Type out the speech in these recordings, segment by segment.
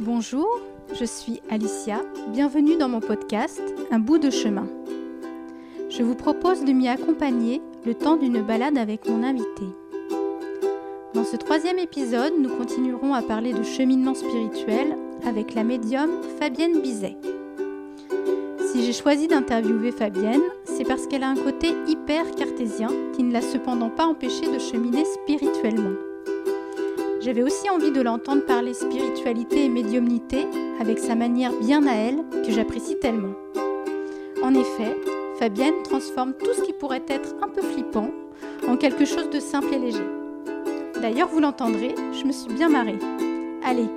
Bonjour, je suis Alicia, bienvenue dans mon podcast Un bout de chemin. Je vous propose de m'y accompagner le temps d'une balade avec mon invité. Dans ce troisième épisode, nous continuerons à parler de cheminement spirituel avec la médium Fabienne Bizet. Si j'ai choisi d'interviewer Fabienne, c'est parce qu'elle a un côté hyper cartésien qui ne l'a cependant pas empêché de cheminer spirituellement. J'avais aussi envie de l'entendre parler spiritualité et médiumnité avec sa manière bien à elle que j'apprécie tellement. En effet, Fabienne transforme tout ce qui pourrait être un peu flippant en quelque chose de simple et léger. D'ailleurs, vous l'entendrez, je me suis bien marrée. Allez,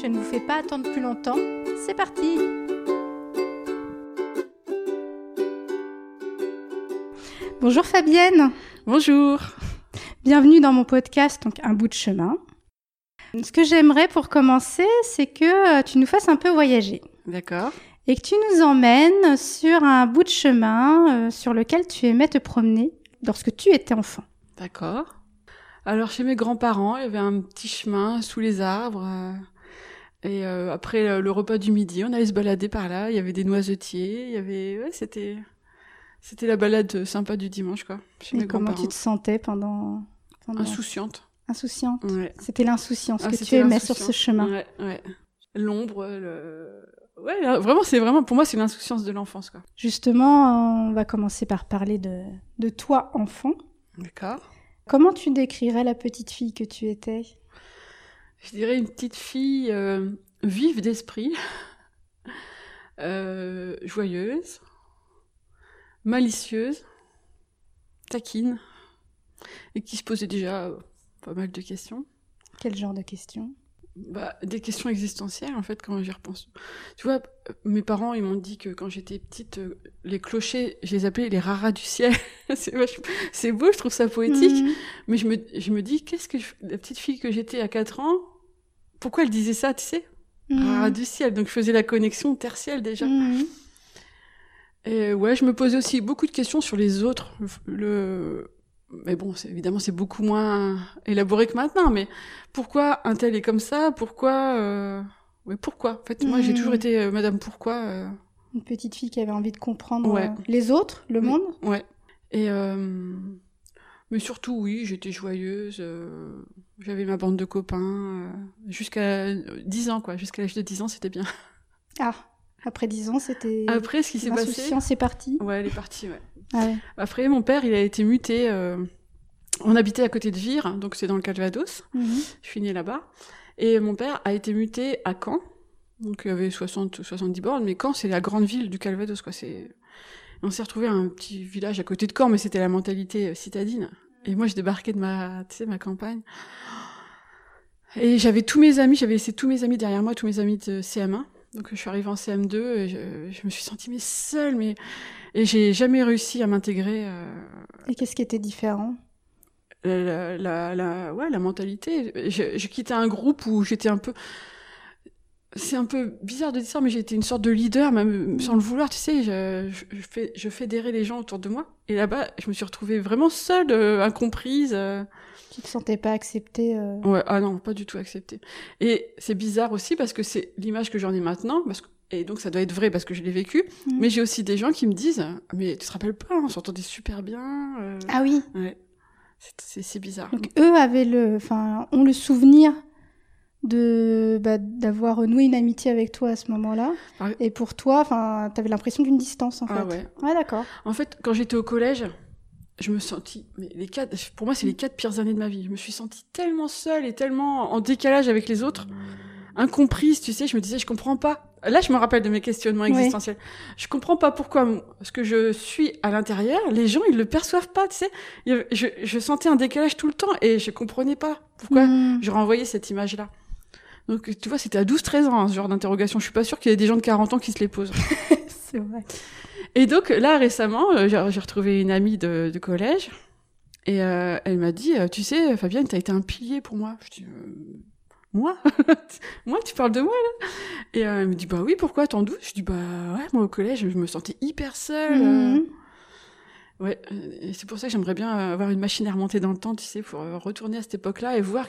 je ne vous fais pas attendre plus longtemps, c'est parti Bonjour Fabienne Bonjour Bienvenue dans mon podcast, donc Un bout de chemin. Ce que j'aimerais pour commencer, c'est que euh, tu nous fasses un peu voyager. D'accord. Et que tu nous emmènes sur un bout de chemin euh, sur lequel tu aimais te promener lorsque tu étais enfant. D'accord. Alors chez mes grands-parents, il y avait un petit chemin sous les arbres. euh, et euh, après le, repas du midi, on allait se balader par là. Il y avait des noisetiers. Il y avait, ouais, c'était, c'était la balade sympa du dimanche, quoi. Chez Et mes comment tu te sentais pendant, pendant... Insouciante. Insouciante Ouais. C'était l'insouciance Ah, que tu aimais sur ce chemin. Ouais, ouais. L'ombre, le. Ouais, vraiment, c'est vraiment, pour moi, c'est l'insouciance de l'enfance, quoi. Justement, on va commencer par parler de, de toi enfant. D'accord. Comment tu décrirais la petite fille que tu étais? Je dirais une petite fille euh, vive d'esprit, euh, joyeuse, malicieuse, taquine, et qui se posait déjà euh, pas mal de questions. Quel genre de questions? Bah, des questions existentielles, en fait, quand j'y repense. Tu vois, mes parents, ils m'ont dit que quand j'étais petite, euh, les clochers, je les appelais les raras du ciel. c'est vachement- c'est beau, je trouve ça poétique. Mhm. Mais je me, je me dis, qu'est-ce que je- la petite fille que j'étais à 4 ans, pourquoi elle disait ça, tu sais? Mhm. Rara du ciel. Donc je faisais la connexion tertielle déjà. Mhm. Et ouais, je me posais aussi beaucoup de questions sur les autres. Le, mais bon, c'est- évidemment, c'est beaucoup moins élaboré que maintenant. Mais pourquoi un tel est comme ça? Pourquoi euh... ouais, pourquoi? En fait, moi, j'ai toujours été euh, Madame Pourquoi. euh, Une petite fille qui avait envie de comprendre Ouais. euh, les autres, le Oui. monde? Ouais. Et euh, mais surtout, oui, j'étais joyeuse. euh, J'avais ma bande de copains euh, jusqu'à 10 ans, quoi. Jusqu'à l'âge de 10 ans, c'était bien. Ah, après 10 ans, c'était. Après, ce qui s'est passé. L'insouciance est partie. Ouais, elle est partie, ouais. Ah ouais. Après, mon père, il a été muté. euh, On habitait à côté de Vire, donc c'est dans le Calvados. Mhm. Je suis née là-bas. Et mon père a été muté à Caen. Donc il y avait 60 ou 70 bornes, mais Caen, c'est la grande ville du Calvados, quoi. C'est... On s'est retrouvé à un petit village à côté de Caen, mais c'était la mentalité euh, citadine. Et moi, je débarquais de ma, tu sais, ma campagne. Et j'avais tous mes amis, j'avais laissé tous mes amis derrière moi, tous mes amis de CM1. Donc je suis arrivée en CM2 et je, je me suis sentie mais seule, mais et j'ai jamais réussi à m'intégrer. euh, Et qu'est-ce qui était différent? la, la, la, ouais, la mentalité. Je, je quittais un groupe où j'étais un peu. C'est un peu bizarre de dire ça, mais j'étais une sorte de leader, même sans le vouloir, tu sais. Je, je, je fais, je fédérais les gens autour de moi. Et là-bas, je me suis retrouvée vraiment seule, euh, incomprise. Tu te sentais pas acceptée euh, Ouais, ah non, pas du tout acceptée. Et c'est bizarre aussi parce que c'est l'image que j'en ai maintenant, parce que, et donc ça doit être vrai parce que je l'ai vécu. Mhm. Mais j'ai aussi des gens qui me disent, mais tu te rappelles pas, on s'entendait super bien. euh. Ah oui. Ouais. C'est- c'est bizarre. Donc eux avaient le, enfin, ont le souvenir de bah, d'avoir noué une amitié avec toi à ce moment-là. Ah. Et pour toi, enfin, t'avais l'impression d'une distance en Ah fait. ouais. Ouais, d'accord. En fait, quand j'étais au collège, je me sentis, mais les quatre, pour moi, c'est les quatre pires années de ma vie. Je me suis sentie tellement seule et tellement en décalage avec les autres, incomprise, tu sais. Je me disais, je comprends pas. Là, je me rappelle de mes questionnements Ouais. existentiels. Je comprends pas pourquoi ce que je suis à l'intérieur, les gens, ils le perçoivent pas, tu sais. Je, je sentais un décalage tout le temps et je comprenais pas pourquoi Mhm. je renvoyais cette image-là. Donc, tu vois, c'était à 12-13 ans, hein, ce genre d'interrogation. Je suis pas sûre qu'il y ait des gens de 40 ans qui se les posent. C'est vrai. Et donc là récemment, euh, j'ai retrouvé une amie de, de collège et euh, elle m'a dit, euh, tu sais, Fabienne, t'as été un pilier pour moi. Je dis, euh, moi, moi, tu parles de moi là? Et euh, elle me dit, bah oui, pourquoi T'en doutes? Je dis, bah ouais, moi au collège, je me sentais hyper seule. euh. Mhm. Ouais, c'est pour ça que j'aimerais bien avoir une machine à remonter dans le temps, tu sais, pour retourner à cette époque-là et voir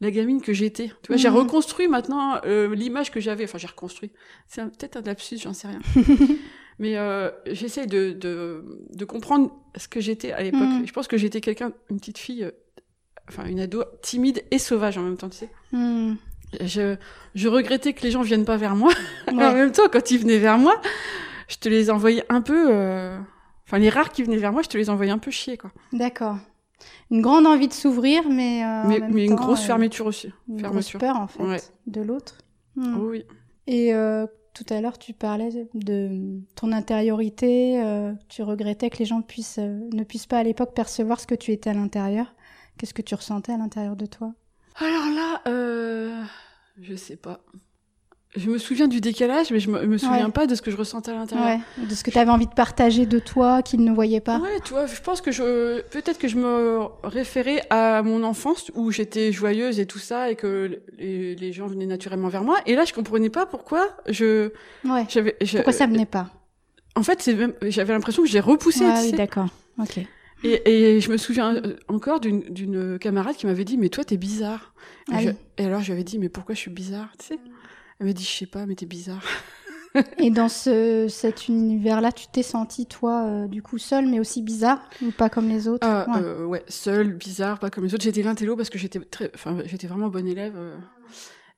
la gamine que j'étais. Tu vois, j'ai Mhm. reconstruit maintenant euh, l'image que j'avais. Enfin, j'ai reconstruit. C'est peut-être un lapsus, j'en sais rien. Mais euh, j'essaye de, de, de comprendre ce que j'étais à l'époque. Mhm. Je pense que j'étais quelqu'un, une petite fille, euh, enfin une ado timide et sauvage en même temps, tu sais. Hmm. Je, je regrettais que les gens viennent pas vers moi. Mais en Ouais. même temps, quand ils venaient vers moi, je te les envoyais un peu. euh, Enfin, les rares qui venaient vers moi, je te les envoyais un peu chier, quoi. D'accord. Une grande envie de s'ouvrir, mais, euh, en mais même mais une grosse euh, fermeture aussi. Une fermeture. grosse peur, en fait, Ouais. de l'autre. Hmm. Oh oui. Et euh, tout à l'heure, tu parlais de ton intériorité. euh, tu regrettais que les gens euh, ne puissent pas à l'époque percevoir ce que tu étais à l'intérieur. Qu'est-ce que tu ressentais à l'intérieur de toi? Alors là, euh, je sais pas. Je me souviens du décalage, mais je me, me souviens Ouais. pas de ce que je ressentais à l'intérieur. Ouais. De ce que tu avais envie de partager de toi, qu'ils ne voyaient pas. Ouais, tu vois, je pense que je, peut-être que je me référais à mon enfance où j'étais joyeuse et tout ça et que les, les gens venaient naturellement vers moi. Et là, je comprenais pas pourquoi je, Ouais. j'avais, Pourquoi ça venait pas? En fait, c'est même, j'avais l'impression que j'ai repoussé. Ah oui, d'accord. Ok. et, et je me souviens encore d'une, camarade qui m'avait dit, mais toi, t'es bizarre. Et, Ah je- oui. et alors, je lui avais dit, mais pourquoi je suis bizarre, tu sais? Elle m'a dit, je sais pas, mais t'es bizarre. Et dans ce, cet univers-là, tu t'es senti, toi, euh, du coup, seule, mais aussi bizarre, ou pas comme les autres? Ah, Ouais. euh, ouais, seule, bizarre, pas comme les autres. J'étais l'intello parce que j'étais très, enfin, j'étais vraiment bonne élève. euh,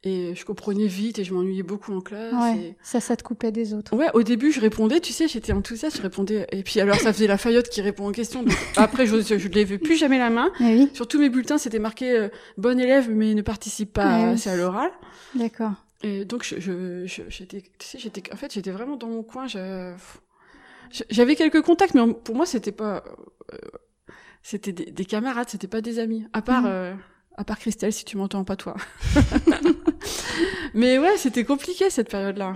et je comprenais vite et je m'ennuyais beaucoup en classe. Ouais, ça, ça te coupait des autres. Ouais, au début, je répondais, tu sais, j'étais enthousiaste, je répondais. Et puis alors, ça faisait la faillotte qui répond aux questions. Donc, après, je, ne levais plus jamais la main. Eh oui, Sur tous mes bulletins, c'était marqué euh, bonne élève, mais ne participe pas Ouais, oui. assez à l'oral. d'accord. Et donc, je, je, je- j'étais, tu sais, j'étais, en fait, j'étais vraiment dans mon coin. je- J'avais quelques contacts, mais pour moi, c'était pas, euh, c'était des, des camarades, c'était pas des amis. À part, Mhm. euh, à part Christelle, si tu m'entends, pas toi. mais ouais, c'était compliqué cette période-là.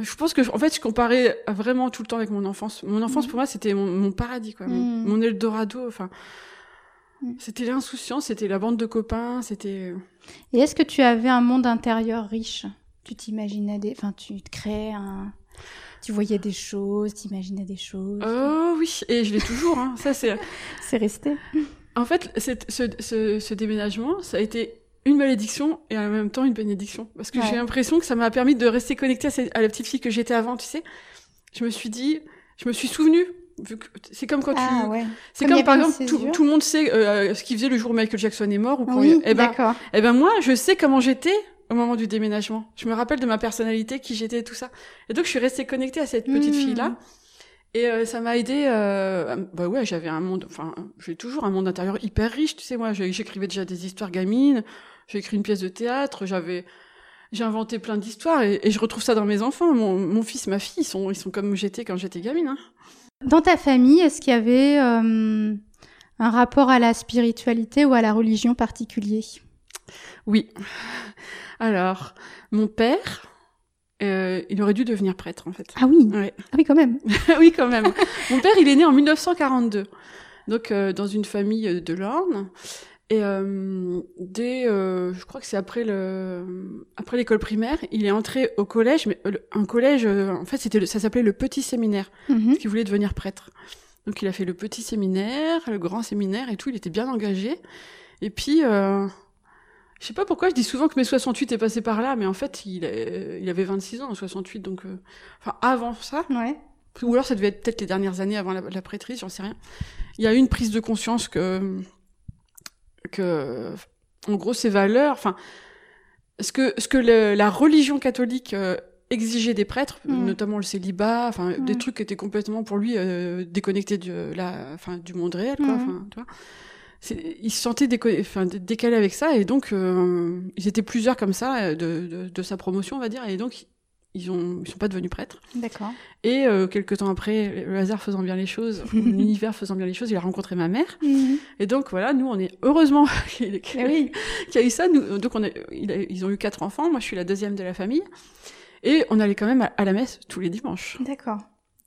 Je pense que, en fait, je comparais vraiment tout le temps avec mon enfance. Mon enfance, Mhm. pour moi, c'était mon, mon paradis, quoi. Mon, Mhm. mon Eldorado, enfin. Mhm. C'était l'insouciance, c'était la bande de copains, c'était. Et est-ce que tu avais un monde intérieur riche? Tu t'imaginais des... Enfin, tu te créais un... Tu voyais des choses, t'imaginais des choses. Oh oui, et je l'ai toujours. Hein. Ça, c'est. C'est resté. En fait, cette- ce, ce, ce déménagement, ça a été une malédiction et en même temps une bénédiction. Parce que Ouais. j'ai l'impression que ça m'a permis de rester connectée à, cette- à la petite fille que j'étais avant, tu sais. Je me suis dit, je me suis souvenue. Vu que- C'est comme quand Ah tu. ouais. C'est Comme il par exemple, tout, tout le monde sait euh, ce qu'il faisait le jour où Michael Jackson est mort ou quand. Oui, eh ben, d'accord. eh ben moi, je sais comment j'étais au moment du déménagement. Je me rappelle de ma personnalité, qui j'étais, tout ça. Et donc, je suis restée connectée à cette petite Hmm. fille-là. Et euh, ça m'a aidé. Euh, bah ouais, j'avais un monde. Enfin, j'ai toujours un monde intérieur hyper riche. Tu sais, moi, j'écrivais déjà des histoires gamines. J'ai écrit une pièce de théâtre. J'avais, j'ai inventé plein d'histoires et, et je retrouve ça dans mes enfants. Mon, mon fils, ma fille, ils sont, ils sont comme j'étais quand j'étais gamine. Hein. Dans ta famille, est-ce qu'il y avait euh, un rapport à la spiritualité ou à la religion particulier? Oui. Alors, mon père, euh, il aurait dû devenir prêtre en fait. Ah oui, Ouais. ah oui quand même. oui, quand même. Mon père, il est né en 1942, donc euh, dans une famille de l'Orne. Et euh, dès, euh, je crois que c'est après le, après l'école primaire, il est entré au collège, mais euh, le- un collège, euh, en fait, c'était, ça s'appelait le petit séminaire, Mhm. parce qu'il voulait devenir prêtre. Donc il a fait le petit séminaire, le grand séminaire et tout. Il était bien engagé. Et puis, euh, je sais pas pourquoi je dis souvent que mai 68 est passé par là, mais en fait, il, est- il avait 26 ans en 68, donc, euh, enfin, avant ça. Ouais. Ou alors ça devait être peut-être les dernières années avant la, la prêtrise, j'en sais rien. Il y a eu une prise de conscience que, que en gros, ces valeurs, enfin, ce que, ce que le- la religion catholique euh, exigeait des prêtres, Mm. notamment le célibat, enfin, des Mm. trucs qui étaient complètement pour lui euh, déconnectés de la, enfin, du monde réel, quoi. Mm. Enfin, tu vois. C'est- Ils se sentaient déco- enfin, dé- décalés avec ça, et donc euh, ils étaient plusieurs comme ça de, de, de sa promotion, on va dire, et donc ils ont, ils sont pas devenus prêtres. D'accord. Et euh, quelques temps après, le hasard faisant bien les choses, l'univers faisant bien les choses, il a rencontré ma mère. Mhm. Et donc voilà, nous on est heureusement qu'il Eh qu'il oui. y a eu ça. Nous, donc on a, il a- ils ont eu quatre enfants. Moi je suis la deuxième de la famille. Et on allait quand même à, à la messe tous les dimanches. D'accord.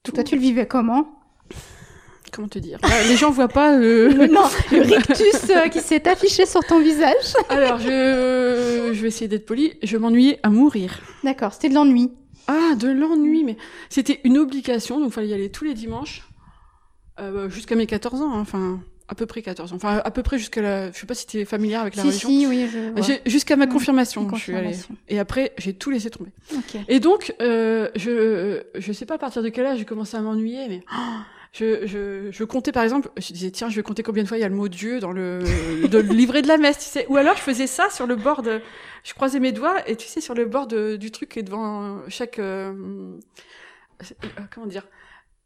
Tout- Toi, tu le vivais comment? Comment te dire Bah, Les gens voient pas. euh, Le, non, le rictus euh, qui s'est affiché sur ton visage. Alors je, je vais essayer d'être poli. Je m'ennuyais à mourir. D'accord, c'était de l'ennui. Ah, de l'ennui, mais c'était une obligation, donc il fallait y aller tous les dimanches, euh, jusqu'à mes 14 ans, hein, enfin, à peu près 14 ans. Enfin, à peu près jusqu'à la. Je sais pas si tu es familière avec la si, religion. si, oui, je Jusqu'à ma Mm. confirmation, Une je suis allée. Et après, j'ai tout laissé tomber. Ok. Et donc, euh, je je sais pas à partir de quel âge j'ai commencé à m'ennuyer, mais oh, je, je je comptais par exemple, je disais tiens, je vais compter combien de fois il y a le mot Dieu dans le, de le livret de la messe, tu sais. Ou alors je faisais ça sur le bord de, je croisais mes doigts et tu sais sur le bord de, du truc qui est devant chaque, euh, euh, comment dire,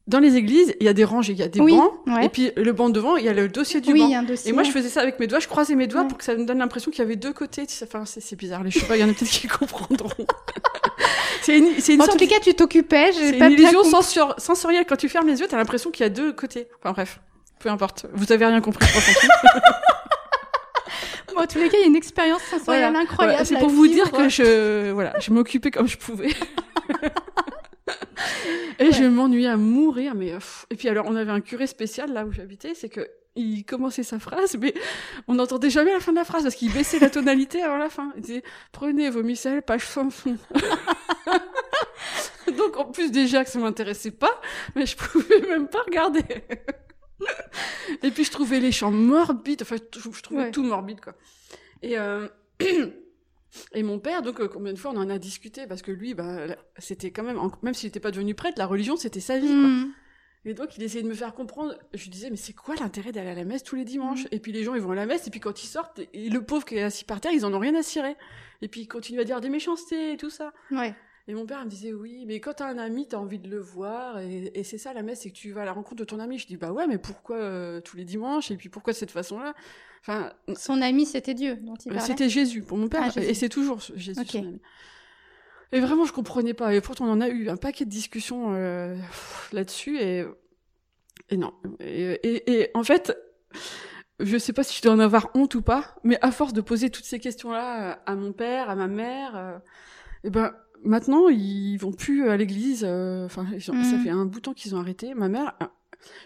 dans les églises il y a des rangées, il y a des Oui, bancs ouais. et puis le banc devant il y a le dossier du oui, banc. il y a un dossier. Et moi, je faisais ça avec mes doigts, je croisais mes doigts Ouais. pour que ça me donne l'impression qu'il y avait deux côtés. tu sais, Enfin, c'est bizarre. Je sais pas, il y en a peut-être qui comprendront. C'est une, c'est une En sorte tous les cas, tu t'occupais. c'est pas une illusion sensor- sensorielle. Quand tu fermes les yeux, t'as l'impression qu'il y a deux côtés. Enfin bref, peu importe. Vous avez rien compris. Bon, en tous les cas, il y a une expérience sensorielle Voilà. incroyable. Voilà, C'est pour vous dire que je, voilà, je m'occupais comme je pouvais. Et je m'ennuyais à mourir, mais et puis alors on avait un curé spécial là où j'habitais, c'est que il commençait sa phrase, mais on n'entendait jamais la fin de la phrase parce qu'il baissait la tonalité avant la fin. Il disait prenez vos missels, page fond fond. Donc en plus déjà que ça m'intéressait pas, mais je pouvais même pas regarder. Et puis je trouvais les chants morbides, enfin je trouvais Ouais. tout morbide quoi. Et euh, et mon père, donc euh, combien de fois on en a discuté? Parce que lui, bah, c'était quand même, en- même s'il n'était pas devenu prêtre, la religion c'était sa vie. Quoi. Hmm. Et donc il essayait de me faire comprendre. Je lui disais mais c'est quoi l'intérêt d'aller à la messe tous les dimanches Mm. Et puis les gens ils vont à la messe et puis quand ils sortent, et le pauvre qui est assis par terre, ils en ont rien à cirer. Et puis ils continuent à dire des méchancetés et tout ça. Ouais. Et mon père me disait oui, mais quand t'as un ami, t'as envie de le voir, et, et c'est ça la messe, c'est que tu vas à la rencontre de ton ami. Je dis bah ouais, mais pourquoi euh, tous les dimanches et puis pourquoi de cette façon-là? Enfin, Son ami, c'était Dieu dont il euh, parlait. C'était Jésus pour mon père, Ah, et c'est toujours Jésus. Ok. son ami. Et vraiment, je comprenais pas. Et pourtant, on en a eu un paquet de discussions euh, là-dessus, et, et non. Et, et, et en fait, je sais pas si je dois en avoir honte ou pas, mais à force de poser toutes ces questions-là euh, à mon père, à ma mère, euh, et ben maintenant, ils vont plus à l'église. euh, Enfin, ont- ça Mhm. fait un bout de temps qu'ils ont arrêté. Ma mère.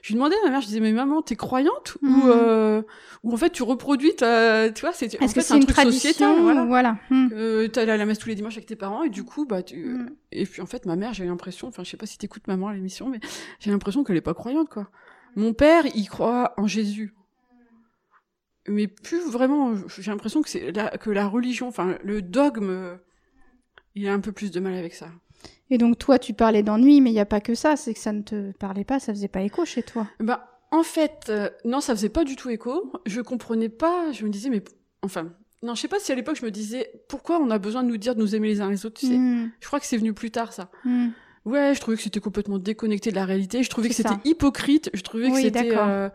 Je lui demandais à ma mère, je disais, mais maman, t'es croyante Mhm. ou, euh, ou en fait tu reproduis ta, tu vois, c'est en Est-ce fait, c'est un une truc tradition sociétal, voilà. Voilà. Hmm. Euh, T'allais à la messe tous les dimanches avec tes parents et du coup, bah, tu... Hmm. et puis en fait, ma mère, j'ai l'impression, enfin, je sais pas si t'écoutes maman à l'émission, mais j'ai l'impression qu'elle est pas croyante, quoi. Mon père, il croit en Jésus. Mais plus vraiment, j'ai l'impression que c'est la, que la religion, enfin, le dogme, il a un peu plus de mal avec ça. Et donc, toi, tu parlais d'ennui, mais il n'y a pas que ça. C'est que ça ne te parlait pas, ça faisait pas écho chez toi. Bah, en fait, euh, non, ça faisait pas du tout écho. Je comprenais pas. Je me disais, mais enfin, non, je sais pas si à l'époque je me disais pourquoi on a besoin de nous dire de nous aimer les uns les autres. Tu sais, Hmm. je crois que c'est venu plus tard ça. Hmm. Ouais, je trouvais que c'était complètement déconnecté de la réalité. Je trouvais que c'était hypocrite. Je trouvais que c'était, euh,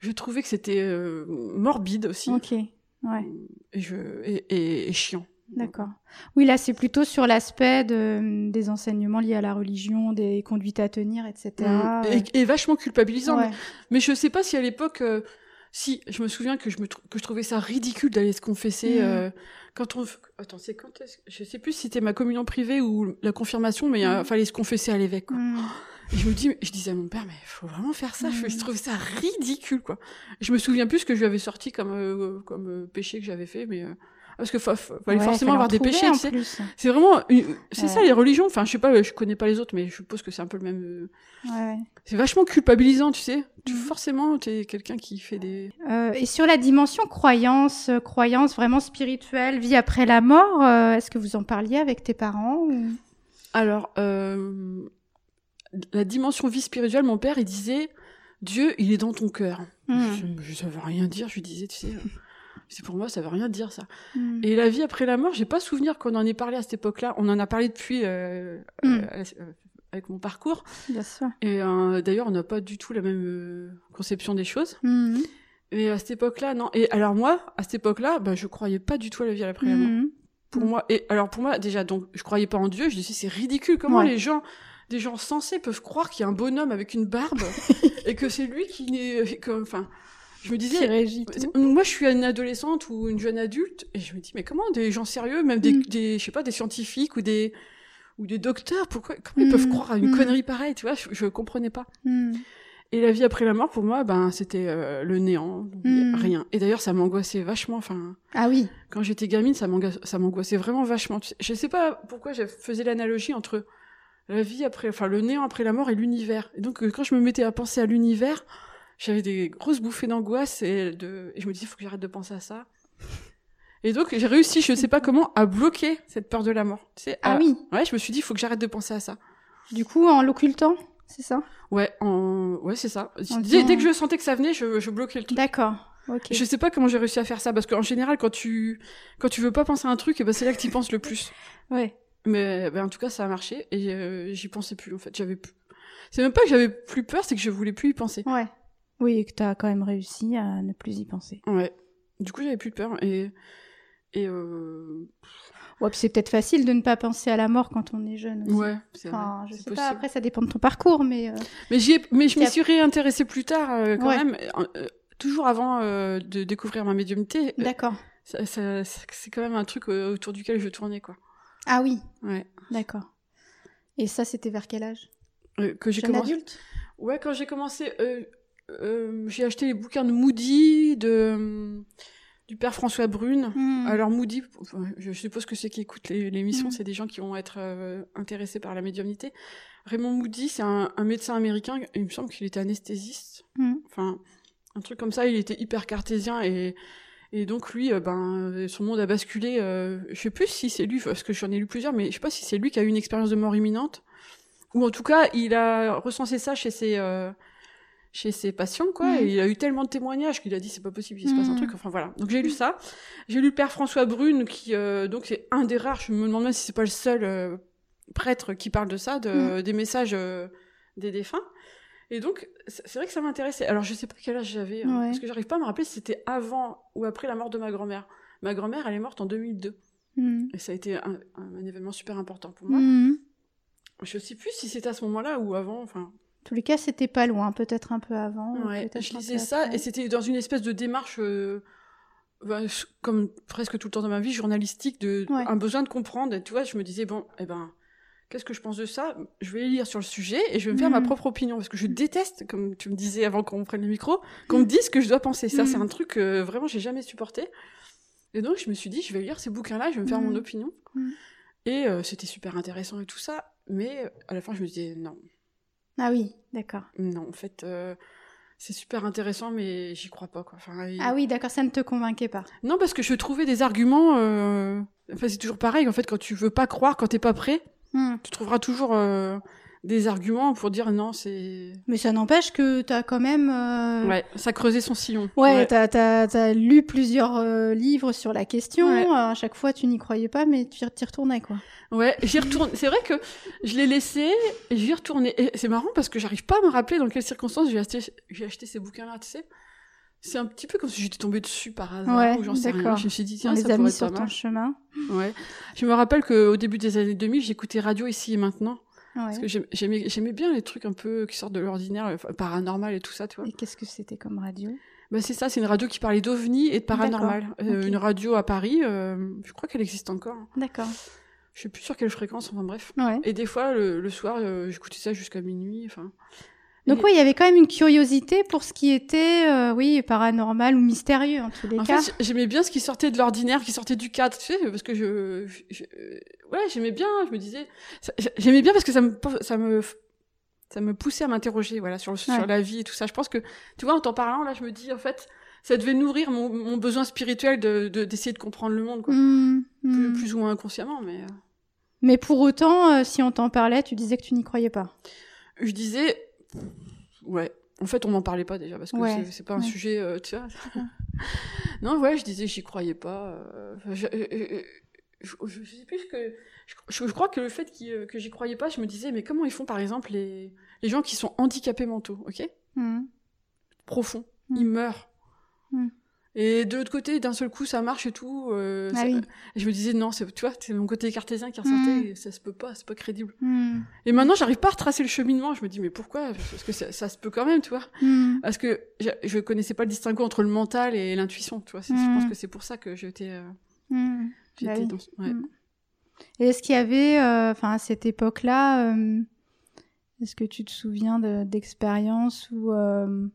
je trouvais que c'était euh, morbide aussi Ok. Ouais. et, je, et, et, et chiant. D'accord. Oui, là, c'est plutôt sur l'aspect de, des enseignements liés à la religion, des conduites à tenir, etc. Mm. Et, et vachement culpabilisant. Ouais. Mais je sais pas si à l'époque, euh, si je me souviens que je me que je trouvais ça ridicule d'aller se confesser Mhm. euh, quand on attends c'est quand est-ce je sais plus si c'était ma communion privée ou la confirmation mais il Mhm. fallait se confesser à l'évêque quoi. Et je me dis je disais à mon père mais faut vraiment faire ça je, je trouvais ça ridicule quoi. Je me souviens plus ce que je lui avais sorti comme euh, comme euh, péché que j'avais fait mais euh, parce que fa- fa- fallait Ouais, forcément avoir des péchés. C'est vraiment c'est Ouais. ça les religions enfin je sais pas je connais pas les autres mais je suppose que c'est un peu le même euh, Ouais. c'est vachement culpabilisant tu sais. Tu Mhm. forcément t'es quelqu'un qui fait des Euh, et sur la dimension croyance, euh, croyance vraiment spirituelle, vie après la mort, euh, est-ce que vous en parliez avec tes parents ou... Alors, la dimension vie spirituelle, mon père, il disait Dieu, il est dans ton cœur. Hmm. Je, ça veut rien dire, je lui disais, tu sais. C'est pour moi, ça veut rien dire ça. Hmm. Et la vie après la mort, j'ai pas souvenir qu'on en ait parlé à cette époque-là. On en a parlé depuis euh, Mm. euh, euh, avec mon parcours. Bien sûr. Et euh, d'ailleurs, on n'a pas du tout la même conception des choses. Hmm. Et à cette époque-là, non. Et alors moi, à cette époque-là, bah, je croyais pas du tout à la vie après la mort. Hmm. pour moi et alors pour moi déjà donc je croyais pas en Dieu je disais c'est ridicule comment Ouais. les gens des gens sensés peuvent croire qu'il y a un bonhomme avec une barbe et que c'est lui qui n'est enfin je me disais régit moi je suis une adolescente ou une jeune adulte et je me dis mais comment des gens sérieux même des, Mm. des je sais pas des scientifiques ou des ou des docteurs pourquoi comment ils peuvent Mm. croire à une Mm. connerie pareille tu vois? Je, je comprenais pas et la vie après la mort pour moi ben c'était euh, le néant rien et d'ailleurs ça m'angoissait vachement enfin Ah oui. quand j'étais gamine, ça m'angoissait, vraiment vachement. Je sais pas pourquoi je faisais l'analogie entre la vie après, enfin le néant après la mort et l'univers. Et donc euh, quand je me mettais à penser à l'univers, j'avais des grosses bouffées d'angoisse et de, et je me disais, il faut que j'arrête de penser à ça. Et donc, j'ai réussi, je sais pas comment, à bloquer cette peur de la mort. Tu sais, Ah à- oui. Ouais, je me suis dit, il faut que j'arrête de penser à ça. Du coup, en l'occultant, c'est ça? Ouais, en... ouais, c'est ça. En Dès, que je sentais que ça venait, je, je bloquais le truc. D'accord. Ok. Je sais pas comment j'ai réussi à faire ça, parce qu'en général, quand tu, quand tu veux pas penser à un truc, eh ben, c'est là que tu penses le plus. Ouais. Mais ben, en tout cas, ça a marché, et euh, j'y pensais plus, en fait. J'avais plus... C'est même pas que j'avais plus peur, c'est que je voulais plus y penser. Ouais. Oui, et que t'as quand même réussi à ne plus y penser. Ouais. Du coup, j'avais plus peur, et... Et euh... Ouais, puis c'est peut-être facile de ne pas penser à la mort quand on est jeune aussi. Ouais, c'est Enfin, vrai. je sais possible. pas, après ça dépend de ton parcours, mais... euh, Mais, ai... mais je m'y as- suis réintéressée plus tard, euh, quand Ouais. même, toujours avant de découvrir ma médiumnité. D'accord. c'est quand même un truc autour duquel je tournais, quoi. Ah oui, Ouais. d'accord. Et ça, c'était vers quel âge? Que j'ai commencé... adulte? Ouais, quand j'ai commencé, euh, euh, j'ai acheté les bouquins de Moody, de, du père François Brune. Hmm. Alors Moody, je suppose que ceux qui écoutent les- l'émission, Mhm. c'est des gens qui vont être euh, intéressés par la médiumnité. Raymond Moody, c'est un, un médecin américain, il me semble qu'il était anesthésiste. Mhm. Enfin, un truc comme ça, il était hyper cartésien et, et donc lui, euh, ben, son monde a basculé. Euh, je sais plus si c'est lui, parce que j'en ai lu plusieurs, mais je sais pas si c'est lui qui a eu une expérience de mort imminente. Ou en tout cas, il a recensé ça chez ses, euh, chez ses patients, quoi. Mhm. Et il a eu tellement de témoignages qu'il a dit c'est pas possible, il se passe un Mhm. truc. Enfin voilà. Donc j'ai lu ça. J'ai lu le père François Brune, qui euh, donc c'est un des rares. Je me demande même si c'est pas le seul euh, prêtre qui parle de ça, de, des messages euh, des défunts. Et donc c'est vrai que ça m'intéressait. Alors je sais pas quel âge j'avais, hein, Ouais. parce que j'arrive pas à me rappeler si c'était avant ou après la mort de ma grand-mère. Ma grand-mère, elle est morte en 2002. Hmm. Et ça a été un, un événement super important pour moi. Je sais plus si c'était à ce moment-là ou avant. Enfin, En tous les cas, c'était pas loin, peut-être un peu avant. ou Ouais, je lisais ça après. et c'était dans une espèce de démarche, euh, bah, comme presque tout le temps dans ma vie, journalistique, de Ouais. un besoin de comprendre. Et tu vois, je me disais bon, eh ben, qu'est-ce que je pense de ça? Je vais lire sur le sujet et je vais me faire ma Mhm. propre opinion parce que je déteste, comme tu me disais avant qu'on prenne le micro, qu'on me dise ce que je dois penser. Ça, Mhm. c'est un truc que vraiment j'ai jamais supporté. Et donc je me suis dit, je vais lire ces bouquins-là, je vais me faire Mhm. mon opinion. Mhm. Et euh, c'était super intéressant et tout ça, mais euh, à la fin je me disais non, Ah oui, d'accord. non, en fait, euh, c'est super intéressant, mais j'y crois pas, quoi. Enfin, il- Ah oui, d'accord, ça ne te convainquait pas. Non, parce que je trouvais des arguments. euh, Enfin, c'est toujours pareil. En fait, quand tu veux pas croire, quand t'es pas prêt, Hmm. tu trouveras toujours euh, des arguments pour dire non, c'est. Mais ça n'empêche que t'as quand même... euh, Ouais, ça creusait son sillon. Ouais, t'as, t'as, t'as lu plusieurs euh, livres sur la question. Ouais. À chaque fois, tu n'y croyais pas, mais tu y retournais, quoi. Ouais, j'y retourne. C'est vrai que je l'ai laissé j'y ai retourné. Et c'est marrant parce que j'arrive pas à me rappeler dans quelles circonstances j'ai acheté, j'ai acheté ces bouquins-là, tu sais. C'est un petit peu comme si j'étais tombée dessus par hasard Ouais, ou j'en sais rien. d'accord. Je me suis dit, On tiens, les ça a pourrait mis sur ton chemin. Ouais. Je me rappelle qu'au début des années 2000, j'écoutais Radio Ici et Maintenant. Ouais. Parce que j'aimais bien les trucs un peu qui sortent de l'ordinaire, enfin, paranormal et tout ça, tu vois. Et qu'est-ce que c'était comme radio? Bah, c'est ça, c'est une radio qui parlait d'ovnis et de paranormal. Euh. Une radio à Paris, euh, je crois qu'elle existe encore. D'accord. Je sais plus sur quelle fréquence, enfin bref. Ouais. Et des fois, le, le soir, euh, j'écoutais ça jusqu'à minuit, enfin. Donc oui, il y avait quand même une curiosité pour ce qui était, euh, oui, paranormal ou mystérieux en tous les En cas. fait, j'aimais bien ce qui sortait de l'ordinaire, qui sortait du cadre, tu sais, parce que je, euh, ouais, j'aimais bien, je me disais, j'aimais bien parce que ça me, ça me, ça me poussait à m'interroger, voilà, sur, le- sur Ouais. la vie et tout ça. Je pense que, tu vois, en t'en parlant, là, je me dis, en fait, ça devait nourrir mon, mon besoin spirituel de, de- d'essayer de comprendre le monde, quoi. Plus, hmm. plus ou moins inconsciemment, mais euh, Mais pour autant, euh, si on t'en parlait, tu disais que tu n'y croyais pas. je disais, ouais. En fait, on m'en parlait pas déjà parce que Ouais, c'est, pas un ouais. sujet, euh, tu vois. non, ouais, je disais, j'y croyais pas. euh, je, euh, je, je sais plus que. Je, crois que le fait que j'y croyais pas, je me disais, mais comment ils font, par exemple, les, les gens qui sont handicapés mentaux, ok? Hmm. Profonds. Mm. Ils meurent. Mm. Et de l'autre côté, d'un seul coup, ça marche et tout. euh, Ah ça- oui. Et je me disais, non, c'est, tu vois, c'est mon côté cartésien qui ressortait, Mm. et ça se peut pas, c'est pas crédible. Hmm. Et maintenant, j'arrive pas à retracer le cheminement. Je me dis, mais pourquoi? Parce que ça, ça se peut quand même, tu vois. Hmm. Parce que je, je connaissais pas le distinguo entre le mental et l'intuition, tu vois. Je pense que c'est pour ça que j'étais, euh, Hmm. j'étais Bah oui. dans. ouais. Et est-ce qu'il y avait, euh, enfin à cette époque-là, euh, est-ce que tu te souviens de- d'expériences où, euh,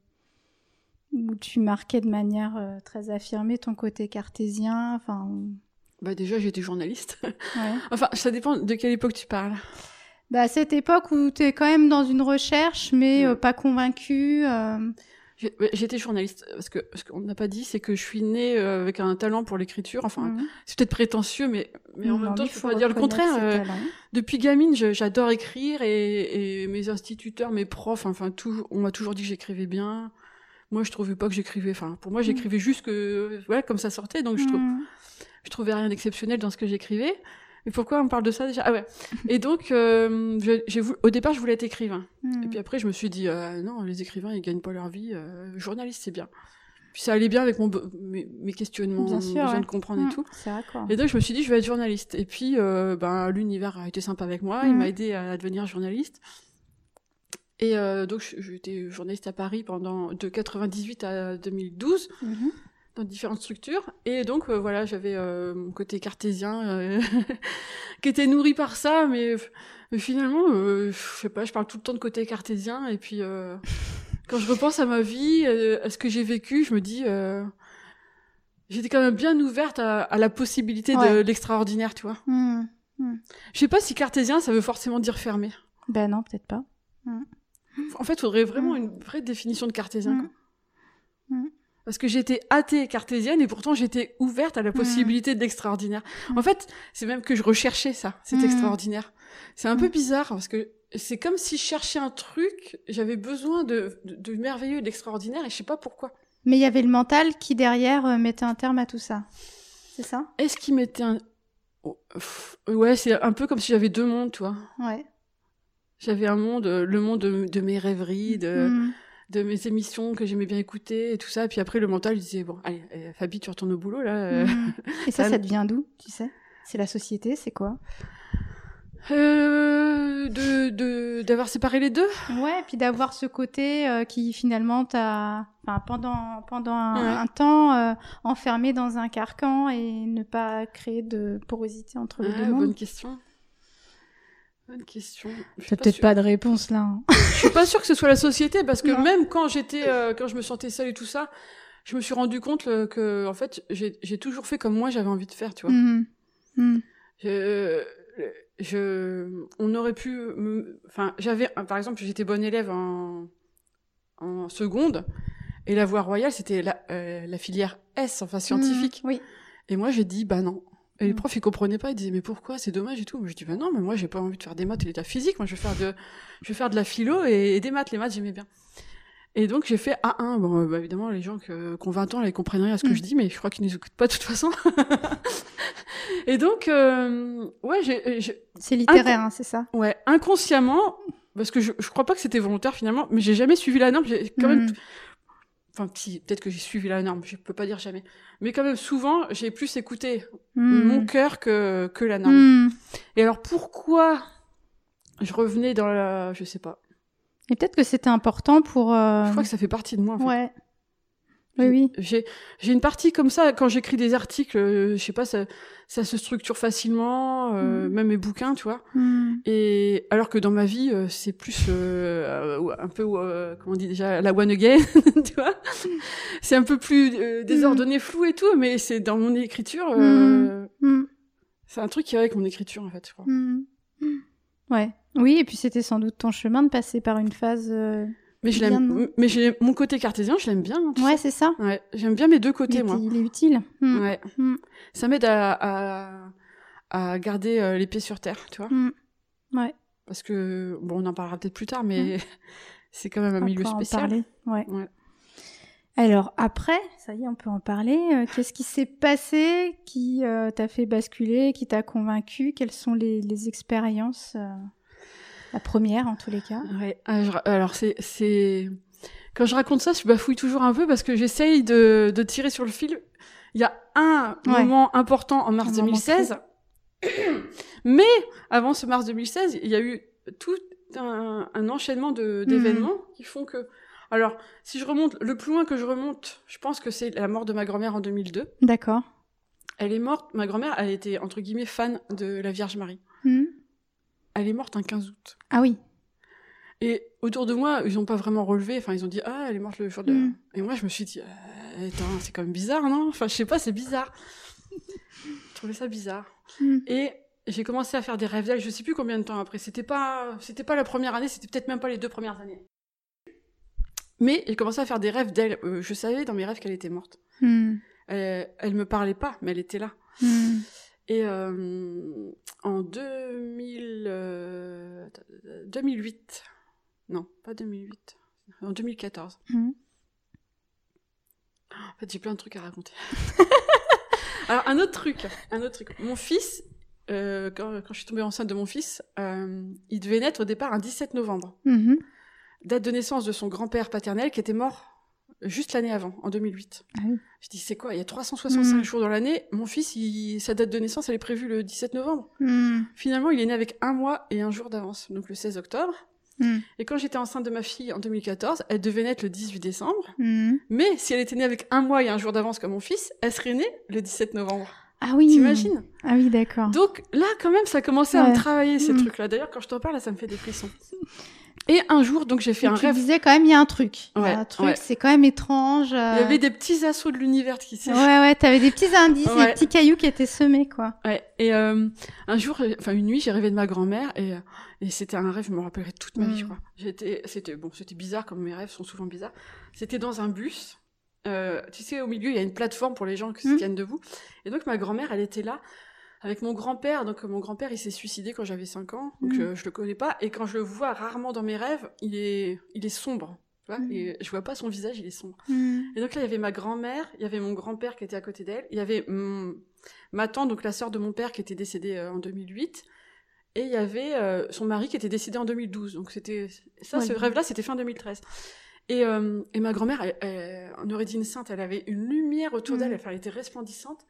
où tu marquais de manière euh, très affirmée ton côté cartésien, enfin, Bah déjà, j'étais journaliste. ouais. enfin, ça dépend de quelle époque tu parles. Bah, cette époque où tu es quand même dans une recherche, mais Ouais. euh, pas convaincu. euh, J'étais journaliste parce que ce qu'on n'a pas dit, c'est que je suis née avec un talent pour l'écriture. Enfin, Mhm. c'est peut-être prétentieux, mais mais en Non, même temps, je peux pas dire le contraire. depuis gamine, j'adore écrire et, et mes instituteurs, mes profs, enfin tout, on m'a toujours dit que j'écrivais bien. Moi, je trouvais pas que j'écrivais. Enfin, pour moi, j'écrivais juste que voilà, comme ça sortait. Donc, je trouve je trouvais rien d'exceptionnel dans ce que j'écrivais. Mais pourquoi on parle de ça déjà? Ah ouais. Et donc, euh, j'ai au départ, je voulais être écrivain. Mhm. Et puis après, je me suis dit, euh, non, les écrivains, ils gagnent pas leur vie. euh, journaliste, c'est bien. Puis ça allait bien avec mon, mes, mes questionnements, Bien sûr, besoin ouais. de comprendre et tout. Et donc, je me suis dit, je vais être journaliste. Et puis, euh, ben, l'univers a été sympa avec moi. Il m'a aidé à devenir journaliste. Et euh, donc, j'étais journaliste à Paris pendant de 98 à 2012 Mhm. dans différentes structures. Et donc, euh, voilà, j'avais euh, mon côté cartésien qui était nourri par ça, mais, mais finalement, je sais pas, je parle tout le temps de côté cartésien. Et puis, quand je repense à ma vie, à ce que j'ai vécu, je me dis, j'étais quand même bien ouverte à, à la possibilité de l'extraordinaire, tu vois. Mhm. Je sais pas si cartésien, ça veut forcément dire fermé. Ben non, peut-être pas. En fait, il faudrait vraiment Mm. une vraie définition de cartésien. Mm. quoi. Mm. Parce que j'étais athée cartésienne et pourtant j'étais ouverte à la possibilité de l'extraordinaire. En fait, c'est même que je recherchais ça, cet extraordinaire. C'est un peu bizarre parce que c'est comme si je cherchais un truc, j'avais besoin de, de, de merveilleux, d'extraordinaire et je sais pas pourquoi. Mais il y avait le mental qui derrière euh, mettait un terme à tout ça. C'est ça? Est-ce qu'il m'était un... Oh, pff, Ouais, c'est un peu comme si j'avais deux mondes, toi. Ouais. J'avais un monde, euh, le monde de, de mes rêveries, de, Mhm. de mes émissions que j'aimais bien écouter et tout ça. Puis après, le mental, disait, bon, allez, euh, Fabi, tu retournes au boulot, là. euh. Mhm. Et ça, ça- ça devient d'où, tu sais? C'est la société, c'est quoi? Euh, de, de, d'avoir séparé les deux Ouais, et puis d'avoir ce côté euh, qui finalement t'a, enfin, pendant pendant un, Ouais. un temps euh, enfermé dans un carcan et ne pas créer de porosité entre les Ah, deux mondes. Bonne question. Bonne question. T'as peut-être pas de réponse là. hein. Je suis pas sûre que ce soit la société parce que Non. même quand j'étais, euh, quand je me sentais seule et tout ça, je me suis rendu compte euh, que, en fait, j'ai, j'ai toujours fait comme moi j'avais envie de faire, tu vois. Mhm. Mhm. Je, je, on aurait pu, me- enfin, j'avais, par exemple, j'étais bonne élève en, en seconde, et la voie royale, c'était la, euh, la filière S, enfin scientifique. Mhm. Oui. Et moi, j'ai dit, bah non. Et les Mm. profs, ils comprenaient pas, ils disaient, mais pourquoi, c'est dommage et tout. Moi, je dis, bah non, mais moi, j'ai pas envie de faire des maths et de la physique, moi, je vais faire de, je vais faire de la philo et, et des maths. Les maths, j'aimais bien. Et donc, j'ai fait A1. Bon, euh, bah, évidemment, les gens que, qui ont 20 ans, là, ils comprennent rien à ce que Mm. je dis, mais je crois qu'ils nous écoutent pas de toute façon. et donc, euh, ouais, j'ai, j'ai- C'est littéraire, hein, c'est ça? ouais, inconsciemment, parce que je, je crois pas que c'était volontaire finalement, mais j'ai jamais suivi la norme, j'ai quand même, Mhm. Enfin, si, peut-être que j'ai suivi la norme, je peux pas dire jamais. Mais quand même, souvent, j'ai plus écouté Mhm. mon cœur que, que la norme. Mhm. Et alors pourquoi je revenais dans la, je sais pas. Et peut-être que c'était important pour. euh, Je crois que ça fait partie de moi. En fait. Ouais. Oui, oui. J'ai j'ai une partie comme ça quand j'écris des articles, euh, je sais pas, ça, ça se structure facilement, euh, Mhm. même mes bouquins, tu vois. Mhm. Et alors que dans ma vie, euh, c'est plus euh, un peu, euh, comment on dit déjà, la one again, tu vois. C'est un peu plus euh, désordonné, flou et tout, mais c'est dans mon écriture. C'est un truc qui va avec mon écriture en fait, je crois. Ouais. Oui, et puis c'était sans doute ton chemin de passer par une phase. Mais je l'aime, mais j'ai mon côté cartésien, je l'aime bien. hein, Ouais, c'est ça. Ouais, j'aime bien mes deux Il côtés, est, moi. il est utile. Mhm. Ouais. Mm. Ça m'aide à, à, à garder euh, les pieds sur terre, tu vois. Mm. Ouais. Parce que, bon, on en parlera peut-être plus tard, mais c'est quand même un On milieu peut en spécial. parler, Ouais. Ouais. Alors après, ça y est, on peut en parler. Euh, Qu'est-ce qui s'est passé qui euh, t'a fait basculer, qui t'a convaincu? Quelles sont les, les expériences La première, en tous les cas. Ouais. Ah, Alors, c'est, c'est, quand je raconte ça, je bafouille toujours un peu parce que j'essaye de, de tirer sur le fil. Il y a un Ouais. moment important en mars Un moment 2016. Mais avant ce mars 2016, il y a eu tout un, un enchaînement de, d'événements qui font que. Alors, si je remonte, le plus loin que je remonte, je pense que c'est la mort de ma grand-mère en 2002. D'accord. Elle est morte, ma grand-mère, elle était entre guillemets fan de la Vierge Marie. Mm. Elle est morte un 15 août. Ah oui. Et autour de moi, ils n'ont pas vraiment relevé. Enfin, ils ont dit ah, elle est morte le jour de. Mm. Et moi, je me suis dit, euh, attends, c'est quand même bizarre, non? Enfin, je sais pas, c'est bizarre. je trouvais ça bizarre. Mm. Et j'ai commencé à faire des rêves d'elle. Je sais plus combien de temps après. C'était pas, c'était pas la première année. C'était peut-être même pas les deux premières années. Mais j'ai commencé à faire des rêves d'elle. Euh, je savais dans mes rêves qu'elle était morte. Hmm. Elle, elle me parlait pas, mais elle était là. Hmm. Et euh, en 2000, euh, 2008, non, pas 2008, en 2014. Hmm. En fait, j'ai plein de trucs à raconter. Alors, un autre truc, un autre truc. Mon fils, euh, quand, quand je suis tombée enceinte de mon fils, euh, il devait naître au départ un 17 novembre. Mhm. Date de naissance de son grand-père paternel qui était mort juste l'année avant, en 2008. Ah oui. Je dis, c'est quoi? Il y a 365 Mhm. jours dans l'année. Mon fils, il- sa date de naissance, elle est prévue le 17 novembre. Hmm. Finalement, il est né avec un mois et un jour d'avance, donc le 16 octobre. Hmm. Et quand j'étais enceinte de ma fille en 2014, elle devait naître le 18 décembre. Mais si elle était née avec un mois et un jour d'avance comme mon fils, elle serait née le 17 novembre. Ah oui. T'imagines? Ah oui, d'accord. Donc là, quand même, ça a commencé à Ouais. me travailler ces Mm. trucs-là. D'ailleurs, quand je t'en parle, là, ça me fait des frissons. Et un jour, donc j'ai fait Et un tu rêve. disais quand même, il y a un truc. Il y Ouais, a un truc, ouais. c'est quand même étrange. Il y euh, avait des petits assauts de l'univers qui s'est. Ouais, ouais, t'avais des petits indices, Ouais. des petits cailloux qui étaient semés, quoi. Ouais. Et euh, un jour, euh, enfin une nuit, j'ai rêvé de ma grand-mère et, euh, et c'était un rêve, je me rappellerai toute ma vie, Mm. je crois. J'étais, c'était bon, c'était bizarre comme mes rêves sont souvent bizarres. C'était dans un bus. Euh, tu sais, au milieu, il y a une plateforme pour les gens qui se Mm. tiennent debout. Et donc ma grand-mère, elle était là avec mon grand-père. Donc mon grand-père, il s'est suicidé quand j'avais 5 ans, donc Mm. euh, je le connais pas. Et quand je le vois rarement dans mes rêves, il est, il est sombre. Tu vois Mm. et je vois pas son visage, il est sombre. Hmm. Et donc là, il y avait ma grand-mère, il y avait mon grand-père qui était à côté d'elle, il y avait ma tante, donc la sœur de mon père, qui était décédée euh, en 2008, et il y avait euh, son mari qui était décédé en 2012. Donc c'était ça, Ouais. ce rêve-là, c'était fin 2013. Et, euh, et ma grand-mère, en Eurydice sainte, elle avait une lumière autour Mhm. d'elle, enfin, elle était resplendissante.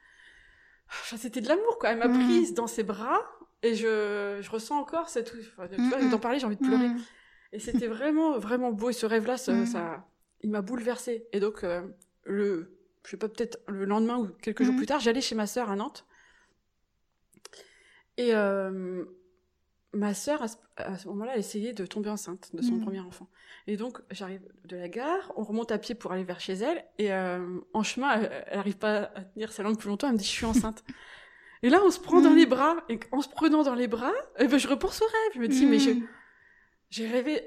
Enfin, c'était de l'amour, quoi. Elle m'a Mhm. prise dans ses bras, et je, je ressens encore cette... Enfin, tu vois, d'en parler, j'ai envie de pleurer. Hmm. Et c'était vraiment, vraiment beau. Et ce rêve-là, ça, Mm. ça- il m'a bouleversée. Et donc, euh, le, je sais pas, peut-être le lendemain ou quelques jours Mm. plus tard, j'allais chez ma sœur à Nantes. Et euh, ma sœur, à ce, moment-là, elle essayait de tomber enceinte de son Mm. premier enfant. Et donc, j'arrive de la gare, on remonte à pied pour aller vers chez elle. Et euh, en chemin, elle, elle arrive pas à tenir sa langue plus longtemps. Elle me dit, je suis enceinte. Et là, on se prend dans Mm. les bras. Et en se prenant dans les bras, eh ben, je repense au rêve. Je me dis, mais je, Hmm. j'ai rêvé.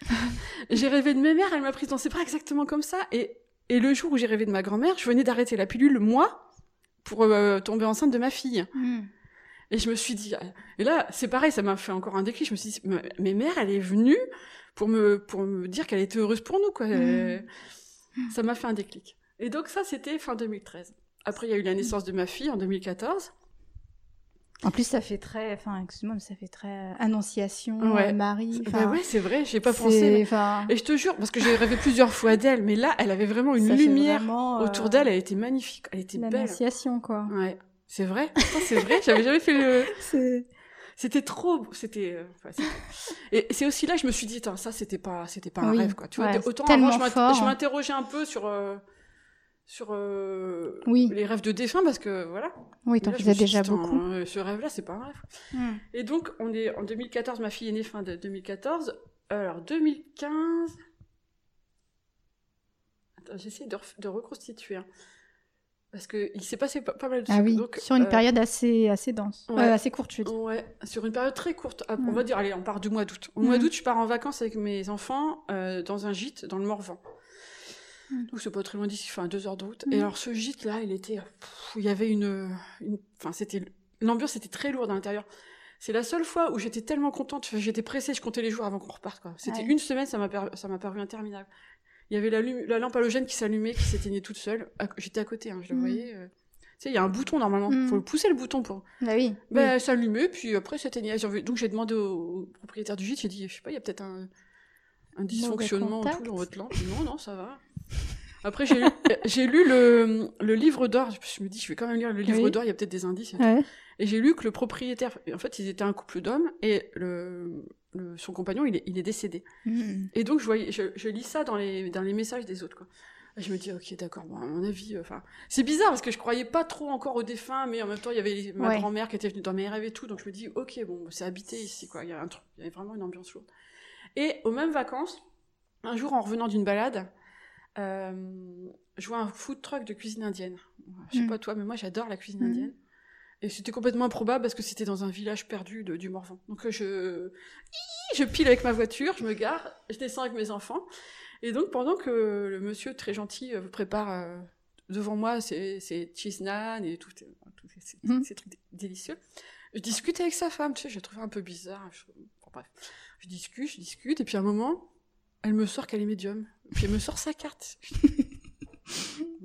j'ai rêvé de ma mère, elle m'a prise dans ses bras exactement comme ça. Et, et le jour où j'ai rêvé de ma grand-mère, je venais d'arrêter la pilule, moi, pour euh, tomber enceinte de ma fille. Et je me suis dit. Et là, c'est pareil, ça m'a fait encore un déclic. Je me suis dit, ma- mes mères, elle est venue pour me, pour me dire qu'elle était heureuse pour nous, quoi. Mm. Ça m'a fait un déclic. Et donc, ça, c'était fin 2013. Après, il y a eu la naissance de ma fille en 2014. En plus, ça fait très, enfin, excuse-moi, mais ça fait très euh, annonciation, Ouais. euh, Marie. Bah ouais, c'est vrai, j'ai pas pensé. mais- Et je te jure, parce que j'ai rêvé plusieurs fois d'elle, mais là, elle avait vraiment une ça lumière vraiment, euh, autour d'elle, elle était magnifique, elle était belle. L'annonciation, quoi. Ouais, c'est vrai, c'est vrai, j'avais jamais fait le... C'était trop, c'était... euh, enfin, Et c'est aussi là que je me suis dit, ça, c'était pas, c'était pas un rêve, quoi. Tu vois, autant avant, je m'interrogeais un peu sur... euh, sur euh, Oui. les rêves de défunts, parce que, voilà. Oui, t'en là, faisais déjà dit, beaucoup. euh, ce rêve-là, c'est pas un rêve. Hmm. Et donc, on est en 2014, ma fille est née fin de 2014. Alors, 2015. Attends, j'essaie de, de reconstituer. hein. Parce qu'il s'est passé pas, pas mal de Ah trucs. oui, Donc, sur une euh, période assez, assez dense, ouais. Euh, assez courte, je veux dire. Ouais, sur une période très courte. Ah, On Mm. va dire, allez, on part du mois d'août. Au mois Mm. d'août, je pars en vacances avec mes enfants euh, dans un gîte dans le Morvan. Mm. Donc, c'est pas très loin d'ici, enfin, deux heures de route. Mm. Et alors, ce gîte-là, il était. pff, il y avait une. une- Enfin, c'était. L'ambiance était très lourde à l'intérieur. C'est la seule fois où j'étais tellement contente, j'étais pressée, je comptais les jours avant qu'on reparte. quoi. C'était Ouais. une semaine, ça m'a per- ça m'a paru interminable. Il y avait la, la lampe halogène qui s'allumait, qui s'éteignait toute seule. J'étais à côté, hein, je le Mm. voyais. euh. Tu sais, il y a un bouton normalement. Mm. Faut pousser le bouton pour. Bah oui. Ben, oui. s'allumait, puis après, s'éteignait. Donc, j'ai demandé au, au propriétaire du gîte, j'ai dit, je sais pas, il y a peut-être un, un dysfonctionnement tout dans votre lampe. Non, non, ça va. Après, j'ai lu, euh, j'ai lu le, le livre d'or. Je me dis, je vais quand même lire le livre Oui. d'or, il y a peut-être des indices. et tout. Ouais. Et j'ai lu que le propriétaire, en fait, ils étaient un couple d'hommes, et le, le- son compagnon, il est, il est décédé. Hmm. Et donc, je, voyais, je, je lis ça dans les, dans les messages des autres, quoi. Et je me dis, ok, d'accord, bon, à mon avis, euh, enfin, c'est bizarre parce que je croyais pas trop encore aux défunts, mais en même temps, il y avait les- ma Ouais. grand-mère qui était venue dans mes rêves et tout, donc je me dis, ok, bon, c'est habité ici, quoi. Il y a un truc, il y avait vraiment une ambiance lourde. Et aux mêmes vacances, un jour, en revenant d'une balade, euh, je vois un food truck de cuisine indienne. Je sais Mm. pas toi, mais moi, j'adore la cuisine Mm. indienne. Et c'était complètement improbable parce que c'était dans un village perdu de- du Morvan. Donc euh, je, je pile avec ma voiture, je me gare, je descends avec mes enfants. Et donc, pendant que le monsieur très gentil euh, prépare euh, devant moi ses, ses cheese naan et tout, tout ces, Mhm. ces trucs dé- délicieux, je discute avec sa femme, tu sais, je la trouvais un peu bizarre. Je, bon, bref, je discute, je discute, et puis à un moment, elle me sort qu'elle est médium. Puis elle me sort sa carte.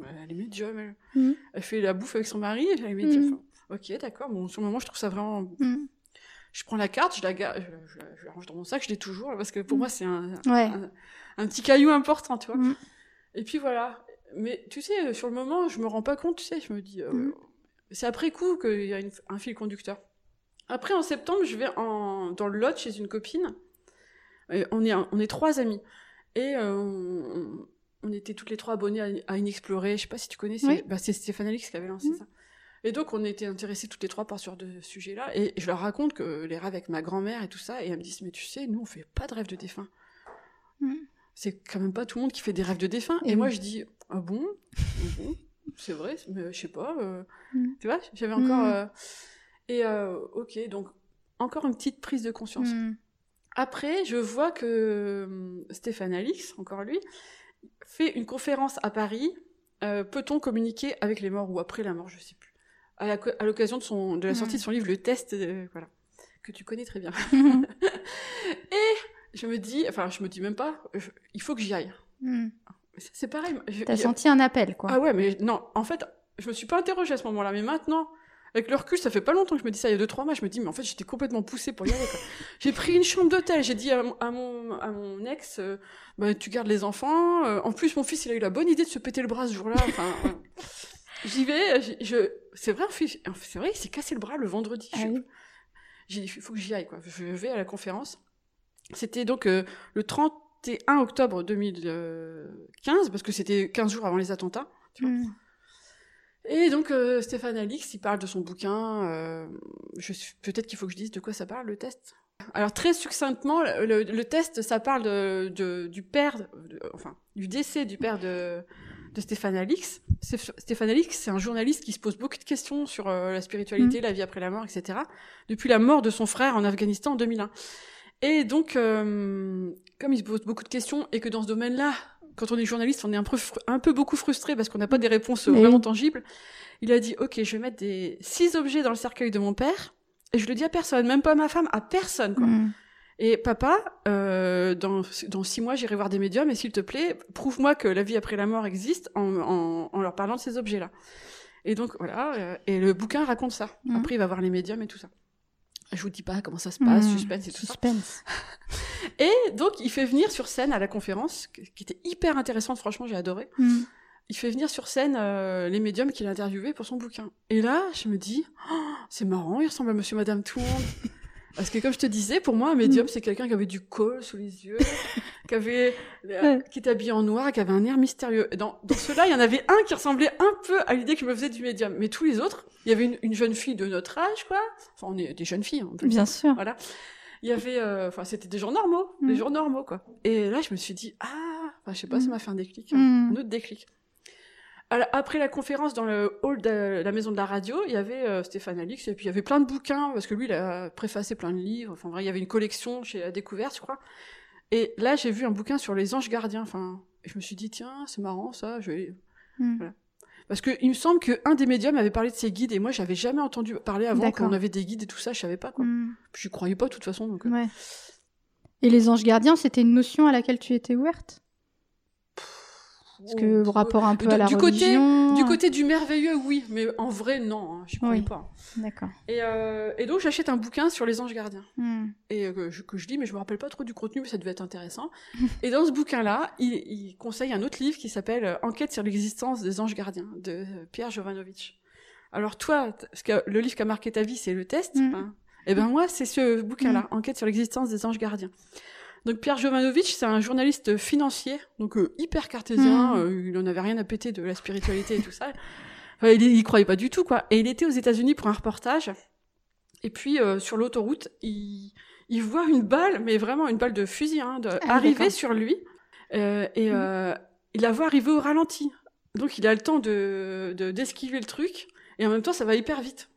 Elle est médium, elle. Mhm. Elle fait la bouffe avec son mari, elle est médium. Mhm. Enfin, ok, d'accord. Bon, sur le moment, je trouve ça vraiment Mm. je prends la carte, je la, ga- je, je- je la range dans mon sac, je l'ai toujours, parce que pour Mm. moi, c'est un, Ouais. un, un petit caillou important, tu vois. Mm. Et puis voilà. Mais tu sais, sur le moment, je me rends pas compte, tu sais, je me dis. euh. C'est après coup qu'il y a une- un fil conducteur. Après, en septembre, je vais en, dans le Lot chez une copine. Et on, est, on est trois amis. Et euh, on, on était toutes les trois abonnées à, à Inexplorer. Je sais pas si tu connais, c'est Oui. bah, Stéphane Alix qui avait lancé ça. Et donc, on était intéressés toutes les trois par ce genre de sujet-là. Et je leur raconte que les rêves avec ma grand-mère et tout ça. Et elles me disent, mais tu sais, nous, on fait pas de rêves de défunt. Mm. C'est quand même pas tout le monde qui fait des rêves de défunt. Et Et, moi, je dis, ah bon, Ah bon? C'est vrai, mais je sais pas. euh, Mm. Tu vois, j'avais encore. Mm. euh, Et euh, ok, donc encore une petite prise de conscience. Après, je vois que Stéphane Alix, encore lui, fait une conférence à Paris. Peut-on communiquer avec les morts ou après la mort, je sais plus. À l'occasion de, son, de la sortie Mm. de son livre Le Test, euh, voilà, que tu connais très bien. Et je me dis, enfin, je me dis même pas, je- il faut que j'y aille. Mm. C'est- pareil. T'as a- senti un appel, quoi. ah ouais, mais non, en fait, je me suis pas interrogée à ce moment-là, mais maintenant, avec le recul, ça fait pas longtemps que je me dis ça, il y a deux, trois mois, je me dis, mais en fait, j'étais complètement poussée pour y aller. j'ai pris une chambre d'hôtel, j'ai dit à mon, à mon, à mon ex, euh, bah, tu gardes les enfants. euh, en plus, mon fils, il a eu la bonne idée de se péter le bras ce jour-là. Enfin, j'y vais, je, c'est vrai, c'est vrai, il s'est cassé le bras le vendredi. Ah Je- oui. J'ai dit, il faut que j'y aille, quoi. Je vais à la conférence. C'était donc euh, le 31 octobre 2015, parce que c'était 15 jours avant les attentats. tu vois. Mm. Et donc euh, Stéphane Alix, il parle de son bouquin. euh, peut-être qu'il faut que je dise de quoi ça parle le test. Alors très succinctement, le, le- le test, ça parle de, de- du père, de- enfin du décès du père de, de Stéphane Alix. Stéph- Stéphane Alix, c'est un journaliste qui se pose beaucoup de questions sur euh, la spiritualité, la vie après la mort, etc. Depuis la mort de son frère en Afghanistan en 2001. Et donc, euh, comme il se pose beaucoup de questions et que dans ce domaine-là, quand on est journaliste, on est un peu, un peu beaucoup frustré parce qu'on n'a pas des réponses Oui. vraiment tangibles. Il a dit, ok, je vais mettre des six objets dans le cercueil de mon père et je le dis à personne, même pas à ma femme, à personne. Quoi. Mm. Et papa, euh, dans, dans six mois, j'irai voir des médiums et s'il te plaît, prouve-moi que la vie après la mort existe en, en, en leur parlant de ces objets-là. Et donc voilà, euh, et le bouquin raconte ça. Mhm. Après, il va voir les médiums et tout ça. Je vous dis pas comment ça se passe, Mm. suspense et tout ça. Suspense. Et donc, il fait venir sur scène à la conférence, qui était hyper intéressante, franchement, j'ai adoré. Mm. Il fait venir sur scène euh, les médiums qu'il a interviewés pour son bouquin. Et là, je me dis, Oh, c'est marrant, il ressemble à Monsieur Madame Tout le monde. Parce que comme je te disais, pour moi, un médium, c'est quelqu'un qui avait du col sous les yeux, qui avait, euh, qui était habillé en noir, qui avait un air mystérieux. Dans, dans ceux-là, il y en avait un qui ressemblait un peu à l'idée que je me faisais du médium. Mais tous les autres, il y avait une, une jeune fille de notre âge, quoi. Enfin, on est des jeunes filles, on peut Bien sûr. voilà. Il y avait, euh, enfin, c'était des gens normaux, Mm. des gens normaux, quoi. Et là, je me suis dit, ah, enfin, je sais pas, ça Mm. m'a fait un déclic, hein, Mm. un autre déclic. Après la conférence dans le hall de la maison de la radio, il y avait euh, Stéphane Alix, et puis il y avait plein de bouquins, parce que lui, il a préfacé plein de livres, enfin, vrai, il y avait une collection chez la découverte, je crois. Et là, j'ai vu un bouquin sur les anges gardiens, enfin, je me suis dit, tiens, c'est marrant, ça, je vais, Mm. Voilà. Parce que il me semble qu'un des médiums avait parlé de ses guides et moi j'avais jamais entendu parler avant qu'on avait des guides et tout ça, je savais pas quoi. Mm. Je croyais pas de toute façon donc. euh, Ouais. Et les anges gardiens, c'était une notion à laquelle tu étais ouverte? Parce que Oh, rapport un peu de- à la du côté- religion. Du côté du merveilleux, oui, mais en vrai, non, hein, je croyais Oui. pas. D'accord. Et, euh, et donc, j'achète un bouquin sur les anges gardiens. Mm. Et euh, que, je, que je lis, mais je me rappelle pas trop du contenu, mais ça devait être intéressant. et dans ce bouquin-là, il, il conseille un autre livre qui s'appelle euh, Enquête sur l'existence des anges gardiens, de Pierre Jovanovic. Alors, toi, t- parce que le livre qui a marqué ta vie, c'est le test. Mm. hein? Et ben moi, c'est ce bouquin-là, Enquête sur l'existence des anges gardiens. Donc Pierre Jovanovic, c'est un journaliste financier, donc euh, hyper cartésien, Mm. euh, il en avait rien à péter de la spiritualité et tout ça. Enfin, il, il croyait pas du tout, quoi. Et il était aux États-Unis pour un reportage. Et puis, euh, sur l'autoroute, il, il voit une balle, mais vraiment une balle de fusil, hein, de, Ah, arriver sur lui. Et euh, il la voit arriver au ralenti. Donc, il a le temps de de- d'esquiver le truc. Et en même temps, ça va hyper vite.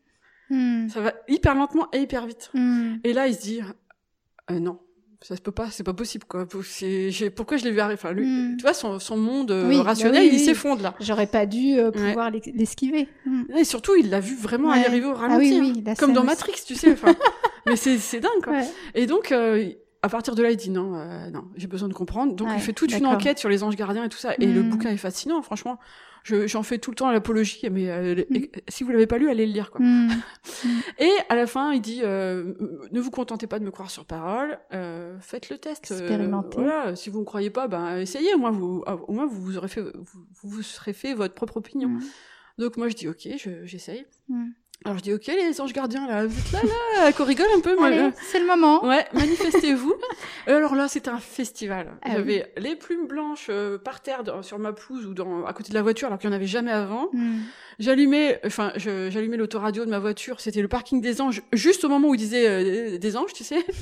Mm. Ça va hyper lentement et hyper vite. Et là, il se dit, non. Ça se peut pas, c'est pas possible quoi. Pourquoi je l'ai vu arriver? Enfin, lui, Mm. tu vois, son, son monde euh, bah rationnel, oui, il oui. s'effondre là. J'aurais pas dû euh, pouvoir l'es- l'esquiver. Mm. Et surtout, il l'a vu vraiment Ouais. arriver au Ah ralenti, hein. la comme dans aussi. Matrix, tu sais. Mais c'est, c'est dingue quoi. Ouais. Et donc, euh, à partir de là, il dit non, euh, non, j'ai besoin de comprendre. Donc, Ouais, il fait toute une enquête sur les anges gardiens et tout ça. Et le Mm. bouquin est fascinant, franchement. Je, j'en fais tout le temps l'apologie, mais euh, Mm. et- si vous l'avez pas lu, allez le lire quoi. Mm. Et à la fin, il dit euh, ne vous contentez pas de me croire sur parole, faites le test. Expérimentez. voilà, si vous ne croyez pas, ben essayez. Au moins, vous, au moins vous, vous aurez fait, vous, vous serez fait votre propre opinion. Donc moi, je dis ok, je- j'essaye. Alors je dis ok, les anges gardiens là, vous êtes là là, qu'on rigole un peu. Allez, c'est le moment. Ouais, manifestez-vous. Et alors là, c'était un festival. Ah J'avais les plumes blanches euh, par terre dans- sur ma pelouse ou dans, à côté de la voiture, alors qu'il n'y en avait jamais avant. Mm. J'allumais, enfin, j'allumais l'autoradio de ma voiture. C'était le parking des anges, juste au moment où il disait euh, des anges, tu sais.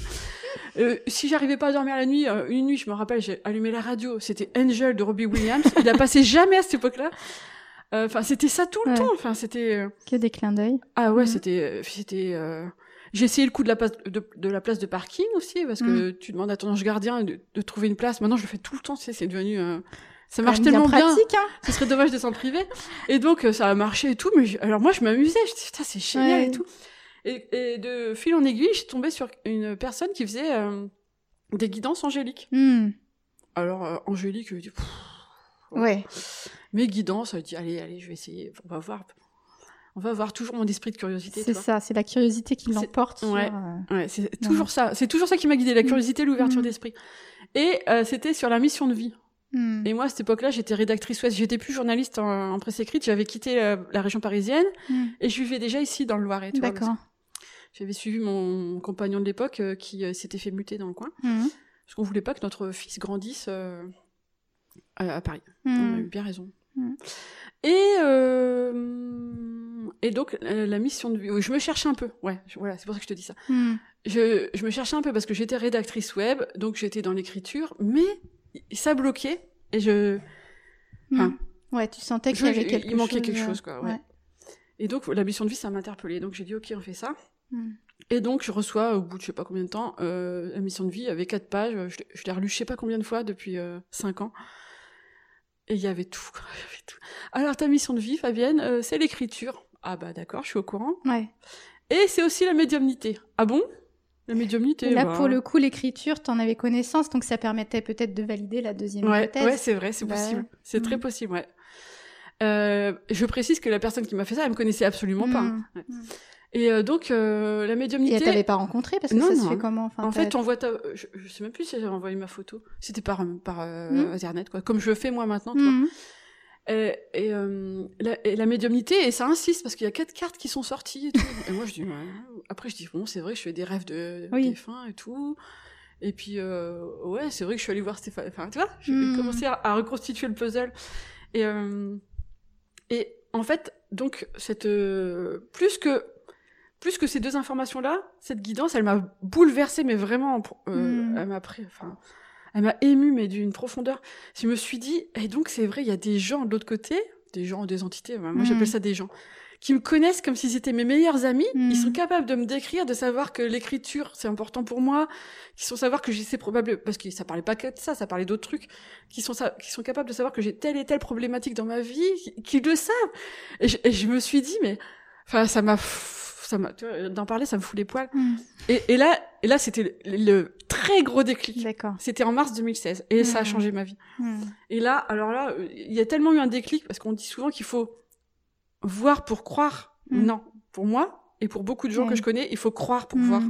Euh, si j'arrivais pas à dormir la nuit, euh, une nuit, je me rappelle, j'ai allumé la radio. C'était Angel de Robbie Williams. Il a passé jamais à cette époque-là. Euh, Enfin, c'était ça tout le Ouais. temps. Enfin, c'était. euh, Que des clins d'œil. Ah ouais, Mhm. c'était, euh, c'était. euh, J'ai essayé le coup de la place de, de la place de parking aussi parce que Mm. tu demandes à ton ange gardien de, de trouver une place. Maintenant, je le fais tout le temps. tu sais, C'est devenu. euh, Ça marche tellement bien. pratique, hein. Ce serait dommage de s'en priver. Et donc, euh, ça a marché et tout. Mais alors moi, je m'amusais. Je disais, putain, c'est génial Ouais. et tout. Et, et de fil en aiguille, je suis tombée sur une personne qui faisait euh, des guidances angéliques. Mm. Alors, euh, angélique, je dis, pff, Ouais. mes guidances, je dis, allez, allez, je vais essayer. On va voir. On va voir toujours mon esprit de curiosité. C'est ça, c'est la curiosité qui l'emporte. ouais. Ouais, c'est toujours ça. C'est toujours ça qui m'a guidée, la Mm. curiosité, l'ouverture Mm. d'esprit. Et euh, c'était sur la mission de vie. mm. Et moi, à cette époque-là, j'étais rédactrice ouest. J'étais plus journaliste en, en presse écrite. J'avais quitté euh, la région parisienne et je vivais déjà ici, dans le Loiret. D'accord. J'avais suivi mon compagnon de l'époque euh, qui euh, s'était fait muter dans le coin. Parce qu'on voulait pas que notre fils grandisse à, Paris. Mm. On a eu bien raison. Mm. Et, euh, et donc, la mission de vie. Je me cherchais un peu. Ouais, je- voilà, c'est pour ça que je te dis ça. Mm. Je, je me cherchais un peu parce que j'étais rédactrice web, donc j'étais dans l'écriture, mais ça bloquait. Et je. Enfin, Ouais, tu sentais qu'il je- y avait quelque il manquait chose, quelque euh, chose, quoi. Ouais. Et donc, la mission de vie, ça m'a interpellée. Donc, j'ai dit, OK, on fait ça. Et donc, je reçois, au bout de je sais pas combien de temps, euh, la mission de vie avec quatre pages. Je, l'ai- je l'ai relue je sais pas combien de fois depuis euh, cinq ans. Et il y avait tout. Alors, ta mission de vie, Fabienne, euh, c'est l'écriture. Ah bah d'accord, je suis au courant. Ouais. Et c'est aussi la médiumnité. Ah bon? La médiumnité là, bah, pour le coup, l'écriture, t'en avais connaissance, donc ça permettait peut-être de valider la deuxième Ouais, hypothèse. ouais c'est vrai, c'est Bah possible. C'est très Mm. possible, ouais. Euh, je précise que la personne qui m'a fait ça, elle me connaissait absolument pas. Mm. Ouais. Mm. Et euh, donc, euh, la Et médiumnité... elle t'avait pas rencontré parce que Non, ça se non. fait comment enfin, En fait, on voit ta... Je, je sais même plus si j'ai envoyé ma photo. C'était par, par euh, Mm. Internet, quoi. Comme je le fais moi maintenant, tu vois. Mm. Et, et, euh, la, et la médiumnité, et ça insiste, parce qu'il y a quatre cartes qui sont sorties et tout. et moi, je dis, ouais. Après, je dis, bon, c'est vrai que je fais des rêves de, Oui. défunts et tout. Et puis, euh, ouais, c'est vrai que je suis allée voir Stéphane. Enfin, tu vois, j'ai Mm. commencé à, à reconstituer le puzzle. Et, euh, et en fait, donc, cette, euh, plus que, plus que ces deux informations-là, cette guidance, elle m'a bouleversée, mais vraiment, euh, Mm. elle m'a pris, enfin, elle m'a émue, mais d'une profondeur. Je me suis dit, et donc c'est vrai, il y a des gens de l'autre côté, des gens, des entités, moi Mm. j'appelle ça des gens, qui me connaissent comme s'ils étaient mes meilleurs amis. Mm. Ils sont capables de me décrire, de savoir que l'écriture c'est important pour moi, qui sont savoir que j'ai ces probable parce que ça parlait pas que de ça, ça parlait d'autres trucs, qui sont qui sont capables de savoir que j'ai telle et telle problématique dans ma vie, qui, qui le savent. Et je, et je me suis dit, mais, enfin, ça m'a, ça m'a, vois, d'en parler, ça me fout les poils. Mm. Et, et là, et là, c'était le, le très gros déclic. D'accord. C'était en mars 2016 et ça a Mhm. changé ma vie. Mm. Et là, alors là, euh, il y a tellement eu un déclic parce qu'on dit souvent qu'il faut voir pour croire. Non, pour moi et pour beaucoup de gens que je connais, il faut croire pour Mm. voir.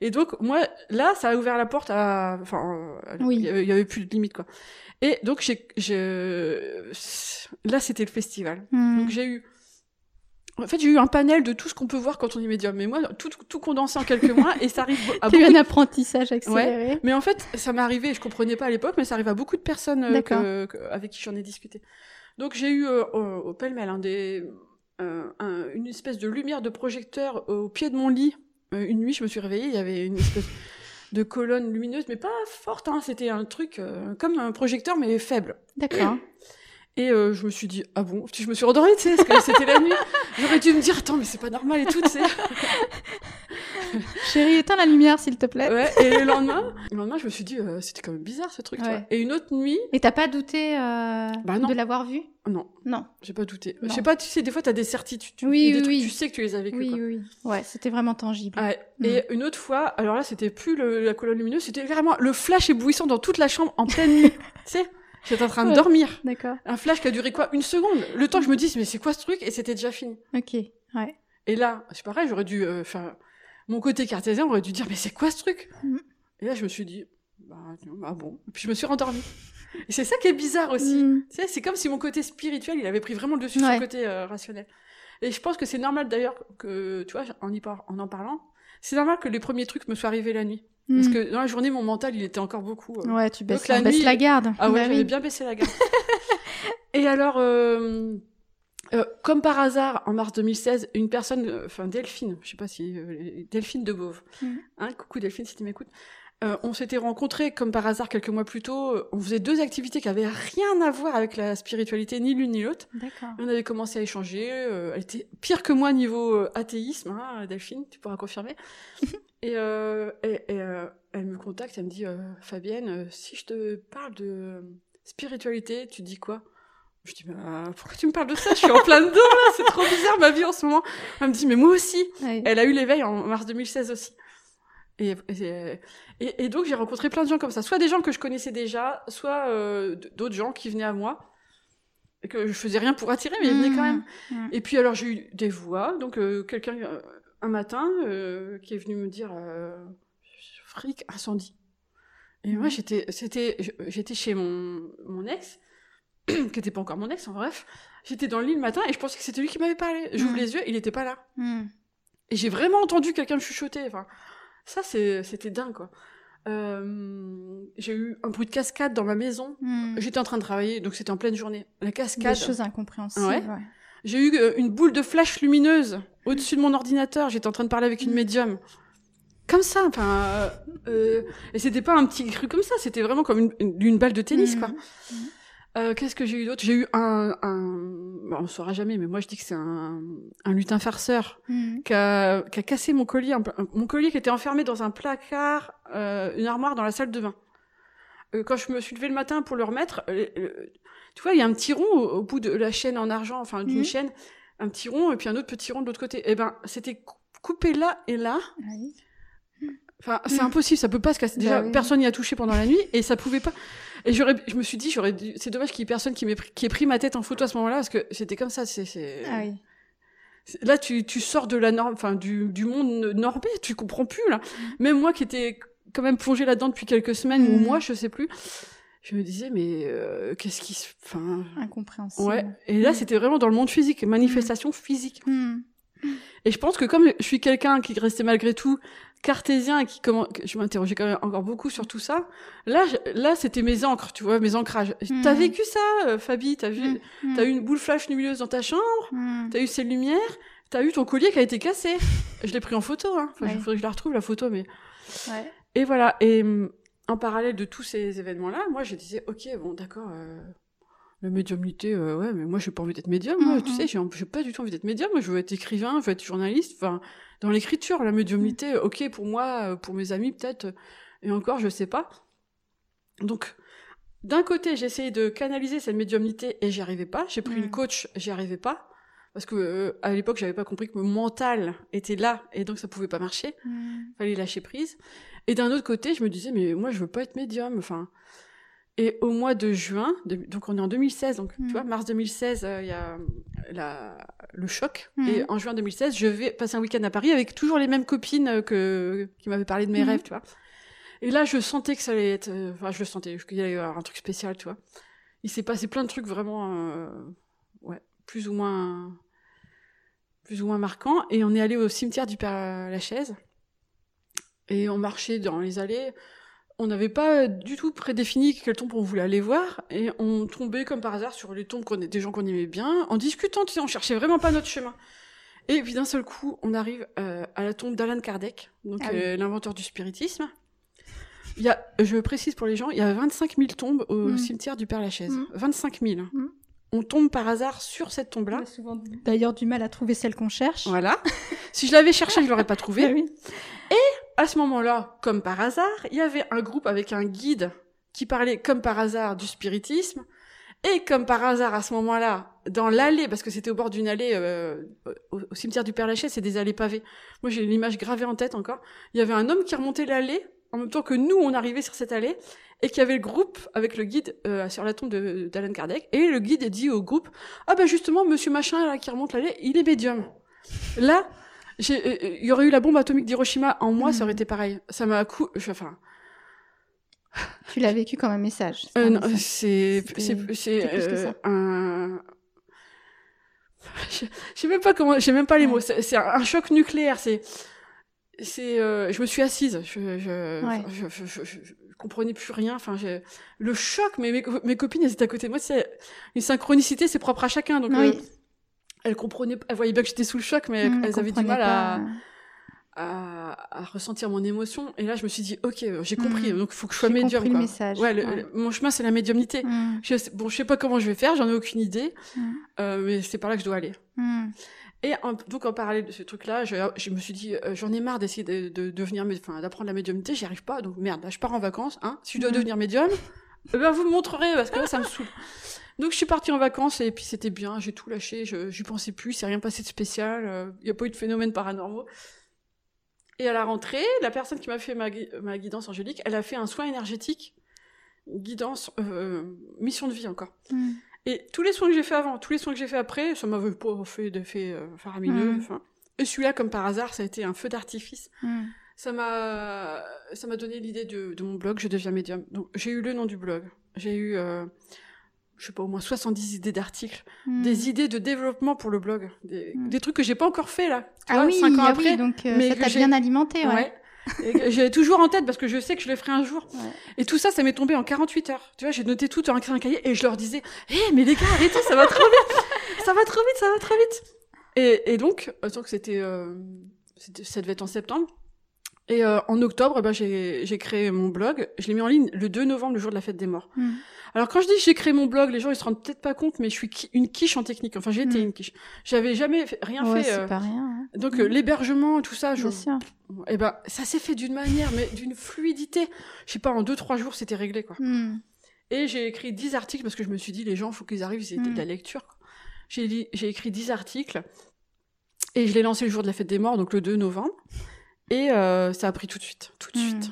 Et donc moi, là, ça a ouvert la porte à, enfin, euh, Oui. il y avait- il y avait plus de limite quoi. Et donc j'ai, je, là, c'était le festival. Mm. Donc j'ai eu en fait, j'ai eu un panel de tout ce qu'on peut voir quand on est médium. Mais moi, tout, tout condensé en quelques mois, et ça arrive à T'as eu beaucoup un apprentissage accéléré. mais en fait, ça m'est arrivé, je comprenais pas à l'époque, mais ça arrive à beaucoup de personnes euh, D'accord. que- que- avec qui j'en ai discuté. Donc j'ai eu euh, au, au pêle-mêle euh, un- une espèce de lumière de projecteur au pied de mon lit. Une nuit, je me suis réveillée, il y avait une espèce de colonne lumineuse, mais pas forte, hein, c'était un truc comme un projecteur, mais faible. D'accord. Et euh, je me suis dit, ah bon? Je me suis rendormie, tu sais, parce que c'était la nuit. J'aurais dû me dire, attends, mais c'est pas normal et tout, tu sais. Chérie, éteins la lumière, s'il te plaît. Ouais, et le lendemain, le lendemain, je me suis dit, euh, c'était quand même bizarre ce truc. tu Ouais. vois. Et une autre nuit, Et t'as pas douté euh, Bah de l'avoir vu? Non, Non. j'ai pas douté. Je sais pas, tu sais, des fois, t'as des certitudes. tu- Oui, des oui, trucs, oui. Tu sais que tu les as vécus. Oui, quoi. oui. Ouais, c'était vraiment tangible. Ouais. Mm. Et une autre fois, alors là, c'était plus le- la colonne lumineuse, c'était carrément le flash éblouissant dans toute la chambre en pleine nuit. tu sais, j'étais en train de dormir. D'accord. Un flash qui a duré quoi? Une seconde. Le temps que je me dise, mais c'est quoi ce truc? Et c'était déjà fini. Ok. Ouais. Et là, c'est pareil, j'aurais dû, euh, enfin, mon côté cartésien aurait dû dire, mais c'est quoi ce truc? Mm. Et là, je me suis dit, bah, ah bon. Et puis je me suis rendormie. Et c'est ça qui est bizarre aussi. Mm. Tu sais, c'est comme si mon côté spirituel, il avait pris vraiment le dessus sur Ouais. le côté euh, rationnel. Et je pense que c'est normal d'ailleurs que, tu vois, en, y par- en en parlant, c'est normal que les premiers trucs me soient arrivés la nuit. Parce Mm. que dans la journée, mon mental, il était encore beaucoup. euh, Ouais, tu baisses, Donc la baisse garde. Ah ouais, Bah j'avais bien baissé la garde. Et alors, euh, euh, comme par hasard, en mars 2016, une personne, euh, enfin Delphine, je sais pas si Delphine de Beauve, Mhm. hein, coucou Delphine si tu m'écoutes, euh, on s'était rencontrés comme par hasard quelques mois plus tôt. euh, On faisait deux activités qui avaient rien à voir avec la spiritualité, ni l'une ni l'autre. On avait commencé à échanger. euh, elle était pire que moi niveau euh, athéisme, hein, Delphine, tu pourras confirmer. et euh, et, et, euh, elle me contacte, elle me dit euh, Fabienne, si je te parle de spiritualité, tu dis quoi? Je dis bah, pourquoi tu me parles de ça? Je suis en plein dedans c'est trop bizarre ma vie en ce moment. Elle me dit mais moi aussi. Elle a eu l'éveil en mars 2016 aussi. Et, et, donc j'ai rencontré plein de gens comme ça, soit des gens que je connaissais déjà, soit euh, d'autres gens qui venaient à moi et que je faisais rien pour attirer, mais ils venaient quand même. Mm. Et puis alors j'ai eu des voix, donc euh, quelqu'un euh, un matin qui est venu me dire fric incendie. Et moi j'étais c'était j'étais chez mon mon ex qui était pas encore mon ex en bref. J'étais dans le lit le matin et je pensais que c'était lui qui m'avait parlé. J'ouvre les yeux, il était pas là. Et j'ai vraiment entendu quelqu'un me chuchoter. Enfin, ça, c'était dingue, quoi. Euh, j'ai eu un bruit de cascade dans ma maison. Mm. J'étais en train de travailler, donc c'était en pleine journée. La Des cascade. choses incompréhensibles. Ouais. ouais. J'ai eu euh, une boule de flash lumineuse au-dessus de mon ordinateur. J'étais en train de parler avec une Mm. médium. Comme ça, enfin. euh, euh, et c'était pas un petit truc comme ça, c'était vraiment comme une, une, une balle de tennis, Mm. quoi. Euh, Qu'est-ce que j'ai eu d'autre? J'ai eu un, un... bon, on saura jamais, mais moi je dis que c'est un, un lutin farceur Mm. qui a, qui a cassé mon collier, un- mon collier qui était enfermé dans un placard, euh, une armoire dans la salle de bain. Euh, quand je me suis levée le matin pour le remettre, euh, tu vois, il y a un petit rond au, au bout de la chaîne en argent, enfin d'une Mhm. chaîne, un petit rond et puis un autre petit rond de l'autre côté. Eh ben, c'était cou- coupé là et là. Oui. Enfin, c'est Mhm. impossible, ça peut pas se casser. Déjà, Bah oui. personne n'y a touché pendant la nuit et ça pouvait pas. Et j'aurais, je me suis dit, j'aurais, dû- c'est dommage qu'il y ait personne qui m'ait pris, qui ait pris ma tête en photo à ce moment-là parce que c'était comme ça. C'est, c'est... Ah oui. Là, tu, tu sors de la norme, enfin, du, du monde normé, tu comprends plus, là. Même moi qui étais quand même plongée là-dedans depuis quelques semaines ou Mm. mois, je sais plus, je me disais, mais euh, qu'est-ce qui se. Enfin. Incompréhensible. Ouais. Et là, Mm. c'était vraiment dans le monde physique, manifestation physique. Mm. Et je pense que comme je suis quelqu'un qui restait malgré tout cartésien et qui comment je m'interrogeais quand même encore beaucoup sur tout ça, là, je- là, c'était mes encres, tu vois, mes ancrages. T'as vécu ça, euh, Fabi? T'as vu Mm. Mm. T'as eu une boule flash lumineuse dans ta chambre? T'as eu ces lumières, t'as eu ton collier qui a été cassé? Je l'ai pris en photo, hein. Enfin, Ouais. faudrait que je la retrouve, la photo, mais. Ouais. Et voilà. Et hum, en parallèle de tous ces événements-là, moi, je disais, ok, bon, d'accord, euh, la médiumnité, euh, ouais, mais moi, j'ai pas envie d'être médium. Moi, tu sais, j'ai pas du tout envie d'être médium. Moi, je veux être écrivain, je veux être journaliste. Enfin, dans l'écriture, la médiumnité, ok, pour moi, euh, pour mes amis, peut-être. Et encore, je sais pas. Donc, d'un côté, j'ai essayé de canaliser cette médiumnité et j'y arrivais pas. J'ai pris une coach, j'y arrivais pas. Parce que euh, à l'époque, j'avais pas compris que mon mental était là et donc ça pouvait pas marcher. Mm. Fallait lâcher prise. Et d'un autre côté, je me disais mais moi je veux pas être médium. Enfin. Et au mois de juin, de- donc on est en 2016, donc tu vois, mars 2016, euh, il y a la, le choc. Mhm. Et en juin 2016, je vais passer un week-end à Paris avec toujours les mêmes copines euh, que qui m'avaient parlé de mes Mhm. rêves, tu vois. Et là, je sentais que ça allait être, euh, enfin, je le sentais, qu'il allait y avoir un truc spécial, tu vois. Il s'est passé plein de trucs vraiment, euh, ouais, plus ou moins, plus ou moins marquants. Et on est allé au cimetière du Père Lachaise. Et on marchait dans les allées. On n'avait pas du tout prédéfini quelle tombe on voulait aller voir. Et on tombait comme par hasard sur les tombes qu'on- des gens qu'on aimait bien. En discutant, tu sais, on cherchait vraiment pas notre chemin. Et puis d'un seul coup, on arrive euh, à la tombe d'Alan Kardec, donc Ah oui. euh, l'inventeur du spiritisme. Il y a, je précise pour les gens, il y a 25 000 tombes au Mm. cimetière du Père Lachaise. Mm. 25 000. Mm. on tombe par hasard sur cette On tombe-là. a souvent d'ailleurs du mal à trouver celle qu'on cherche. Voilà. si je l'avais cherché, je l'aurais pas Ah trouvé. oui. À ce moment-là, comme par hasard, il y avait un groupe avec un guide qui parlait comme par hasard du spiritisme. Et comme par hasard, à ce moment-là, dans l'allée, parce que c'était au bord d'une allée euh, au, cimetière du Père Lachaise, c'est des allées pavées. Moi, j'ai l'image gravée en tête encore. Il y avait un homme qui remontait l'allée en même temps que nous, on arrivait sur cette allée, et qui avait le groupe avec le guide euh, sur la tombe d'Alan Kardec. Et le guide dit au groupe Ah ben justement, monsieur machin là, qui remonte l'allée, il est médium. Là, il y aurait eu la bombe atomique d'Hiroshima en moi, ça aurait Mhm. été pareil. Ça m'a cou... je- Enfin, Tu l'as vécu comme un message. c'est euh, un non, c'est euh, un je je sais même pas comment j'ai même pas les Ouais. mots c'est un, un choc nucléaire c'est c'est euh, je me suis assise je je, Ouais. je, je, je- je- je comprenais plus rien enfin j'ai le choc mais mes, mes copines elles étaient à côté de moi c'est une synchronicité c'est propre à chacun donc Oui. Elles comprenaient elles voyaient bien que j'étais sous le choc mais Mmh, elles avaient du mal à à, à ressentir mon émotion. Et là je me suis dit ok euh, j'ai compris Mhm. donc il faut que je sois médium compris le quoi. message, ouais, le- ouais. le- mon chemin c'est la médiumnité. Mmh, je bon je sais pas comment je vais faire j'en ai aucune idée mmh, euh, mais c'est par là que je dois aller. Et en- donc en parallèle de ce truc là je, je me suis dit euh, j'en ai marre d'essayer de, de devenir enfin d'apprendre la médiumnité j'y arrive pas donc merde là je pars en vacances hein. Si je dois devenir médium eh ben vous me montrerez parce que là ça me saoule donc je suis partie en vacances et puis c'était bien j'ai tout lâché je j'y pensais plus il s'est rien passé de spécial il y a pas eu de phénomènes paranormaux et à la rentrée, la personne qui m'a fait ma, gui- ma guidance angélique, elle a fait un soin énergétique, guidance, euh, mission de vie encore. Mmh. Et tous les soins que j'ai fait avant, tous les soins que j'ai fait après, ça m'avait pas fait d'effet euh, faramineux. Enfin. Et celui-là, comme par hasard, ça a été un feu d'artifice. Mmh. Ça m'a, ça m'a donné l'idée de, de mon blog, je deviens médium. Donc j'ai eu le nom du blog. J'ai eu, euh, je sais pas, au moins 70 idées d'articles, Mmh. des idées de développement pour le blog, des, des trucs que j'ai pas encore fait là. Ah vois, oui, cinq ans ah après. oui, donc euh, mais ça que t'a bien alimenté, ouais. Que J'ai toujours en tête parce que je sais que je le ferai un jour. Ouais. Et tout ça, ça m'est tombé en 48 heures. Tu vois, j'ai noté tout dans un cahier et je leur disais, hé, mais les gars, arrêtez, ça va trop vite, ça va trop vite, ça va trop vite. Et, et donc, euh, donc c'était, euh, ça devait être en septembre. Et euh, en octobre, bah, j'ai j'ai créé mon blog. Je l'ai mis en ligne le 2 novembre, le jour de la fête des morts. Mmh. Alors quand je dis j'ai créé mon blog, les gens ils se rendent peut-être pas compte, mais je suis qui- une quiche en technique. Enfin, j'étais Mm. une quiche. J'avais jamais fait- rien Ouais, fait. euh, pas rien. hein. donc euh, l'hébergement, tout ça, je, Bien sûr. eh ben, ça s'est fait d'une manière, mais d'une fluidité. Je sais pas, en deux, trois jours, c'était réglé, quoi. Mmh. Et j'ai écrit 10 articles parce que je me suis dit, les gens, faut qu'ils arrivent, Mm. de la lecture. J'ai j'ai écrit 10 articles et je l'ai lancé le jour de la fête des morts, donc le 2 novembre. Et euh, ça a pris tout de suite, tout de Mm. suite,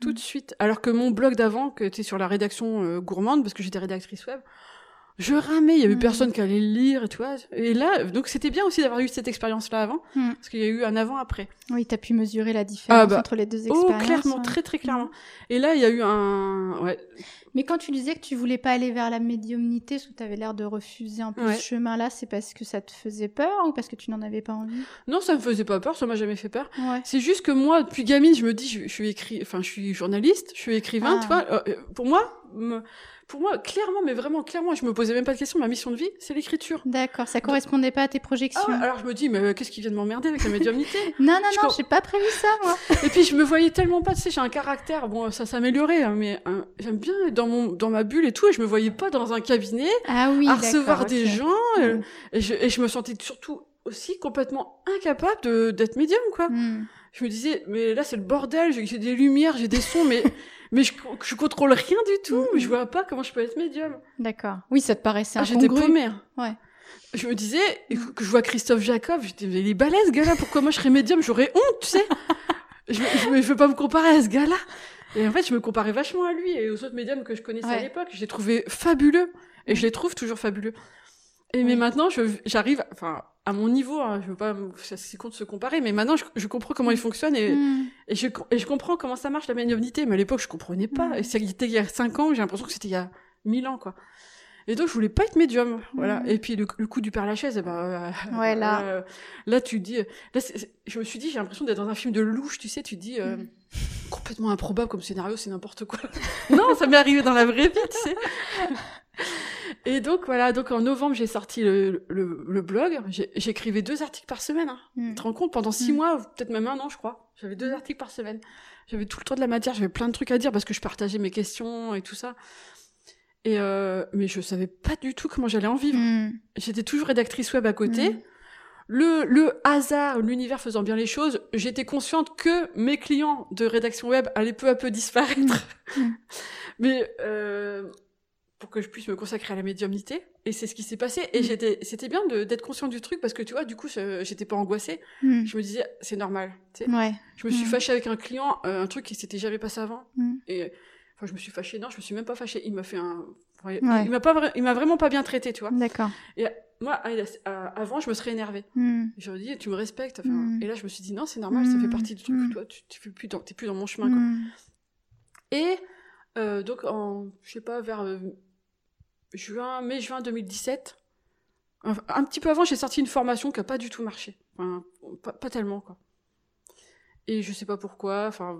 tout de suite. Alors que mon blog d'avant, qui était sur la rédaction euh, gourmande, parce que j'étais rédactrice web, je ramais, il y avait Mm. personne qui allait le lire et tout. Et là, donc c'était bien aussi d'avoir eu cette expérience-là avant, Mm. parce qu'il y a eu un avant-après. Oui, t'as pu mesurer la différence Ah bah, entre les deux Oh, expériences. clairement, ouais. très très clairement. Et là, il y a eu un... Ouais, Mais quand tu disais que tu voulais pas aller vers la médiumnité, parce que tu avais l'air de refuser un peu Ouais. ce chemin-là, c'est parce que ça te faisait peur ou parce que tu n'en avais pas envie? Non, ça me faisait pas peur, ça m'a jamais fait peur. Ouais. C'est juste que moi, depuis gamine, je me dis, je, je suis écrit, enfin, je suis journaliste, je suis écrivain, Ah. tu vois. euh, euh, pour moi, me- pour moi, clairement, mais vraiment clairement, je me posais même pas de question. Ma mission de vie, c'est l'écriture. D'accord, ça correspondait pas à tes Ah projections. ouais, alors je me dis, mais euh, qu'est-ce qui vient de m'emmerder avec la médiumnité non, non, je non, j'ai pas prévu ça, moi. Et puis je me voyais tellement pas, tu sais, j'ai un caractère, bon, ça s'améliorait, hein, mais hein, j'aime bien être dans mon dans ma bulle et tout, et je me voyais pas dans un cabinet Ah oui, à recevoir des gens, euh, Mm. et, je, et je me sentais surtout aussi complètement incapable d'être médium, quoi. Hmm. je me disais mais là c'est le bordel j'ai des lumières j'ai des sons mais mais je, je contrôle rien du tout Mhm. je vois pas comment je peux être médium. D'accord. Oui, ça te paraissait ah, j'étais paumée. Ouais. je me disais et que je vois Christophe Jacob j'étais mais il est balèze ce gars-là pourquoi moi je serais médium? J'aurais honte tu sais. Je, je, je veux pas me comparer à ce gars-là. Et en fait je me comparais vachement à lui et aux autres médiums que je connaissais à l'époque. Je les trouvais fabuleux. Et je les trouve toujours fabuleux. Et mais maintenant je j'arrive enfin à mon niveau hein, je veux pas c'est con de se comparer mais maintenant je, je comprends comment ils fonctionnent et Hmm. et je, et je comprends comment ça marche la médiumnité, mais à l'époque je comprenais pas. Et c'était il y a 5 ans, j'ai l'impression que c'était il y a 1000 ans, quoi. Et donc je voulais pas être médium, voilà. Mm. Et puis le, le coup du Père Lachaise, eh ben, euh, Ouais, là. euh, là tu dis, là je me suis dit, j'ai l'impression d'être dans un film de louche, tu sais, tu dis, euh, complètement improbable comme scénario, c'est n'importe quoi. non, ça m'est arrivé dans la vraie vie, tu sais. Et donc voilà, donc en novembre j'ai sorti le, le, le blog, j'écrivais deux articles par semaine. Hein. Hmm. Tu te rends compte, pendant six Mm. mois, peut-être même un an, je crois, j'avais deux articles par semaine. J'avais tout le temps de la matière, j'avais plein de trucs à dire parce que je partageais mes questions et tout ça. Et euh, mais je savais pas du tout comment j'allais en vivre. Mm. J'étais toujours rédactrice web à côté. Le, le hasard, l'univers faisant bien les choses, j'étais consciente que mes clients de rédaction web allaient peu à peu disparaître. Mais euh, pour que je puisse me consacrer à la médiumnité, et c'est ce qui s'est passé. Et Mm. j'étais, c'était bien d'être consciente du truc parce que tu vois, du coup, j'étais pas angoissée. Mm. Je me disais, c'est normal. tu sais. Ouais. Je me suis Mm. fâchée avec un client, euh, un truc qui s'était jamais passé avant. Et enfin, je me suis fâchée. Non, je me suis même pas fâchée. Il m'a fait un. Ouais. Il m'a pas, il m'a vraiment pas bien traité, tu vois. D'accord. Moi, à- à- avant, je me serais énervée. J'aurais dit, tu me respectes. Enfin. Et là, je me suis dit, non, c'est normal, ça fait partie du truc. Toi, tu tu plus dans, t'es plus dans mon chemin. Quoi. Et euh, donc, en, je sais pas, vers euh, juin, mai-juin 2017, un, un petit peu avant, j'ai sorti une formation qui a pas du tout marché. Enfin, pas, pas tellement, quoi. Et je sais pas pourquoi. Enfin,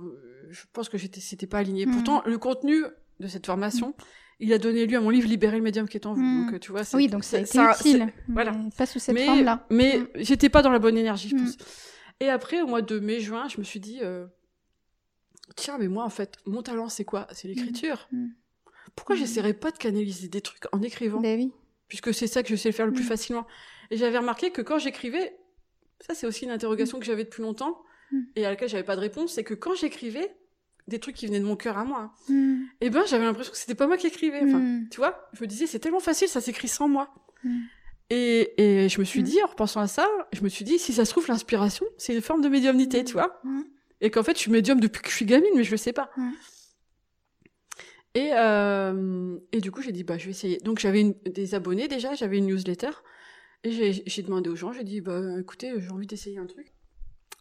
je pense que j'étais, c'était pas aligné. Mm. Pourtant, le contenu de cette formation, il a donné lieu à mon livre Libérer le médium qui est en vous. Mm. Donc, euh, tu vois, Oui, donc c'est- utile. voilà. Pas sous cette mais, forme-là. mais j'étais pas dans la bonne énergie, je pense. Et après, au mois de mai-juin, je me suis dit, euh, tiens, mais moi, en fait, mon talent, c'est quoi? C'est l'écriture. Mm. Pourquoi Mm. j'essaierais pas de canaliser des trucs en écrivant Ben oui. Puisque c'est ça que je sais faire le plus Mm. facilement. Et j'avais remarqué que quand j'écrivais, ça c'est aussi une interrogation que j'avais depuis longtemps, Mm. et à laquelle j'avais pas de réponse, c'est que quand j'écrivais, des trucs qui venaient de mon cœur à moi, hein, Mm. eh ben j'avais l'impression que c'était pas moi qui écrivais. Enfin, Mm. tu vois, je me disais, c'est tellement facile, ça s'écrit sans moi. Mm. Et, et je me suis Mm. dit, en repensant à ça, je me suis dit, si ça se trouve, l'inspiration, c'est une forme de médiumnité, Mm. tu vois. Mm. Et qu'en fait, je suis médium depuis que je suis gamine, mais je le sais pas. Et, euh, et du coup, j'ai dit, bah, je vais essayer. Donc, j'avais des abonnés déjà, j'avais une newsletter. Et j'ai demandé aux gens, j'ai dit, bah, écoutez, j'ai envie d'essayer un truc.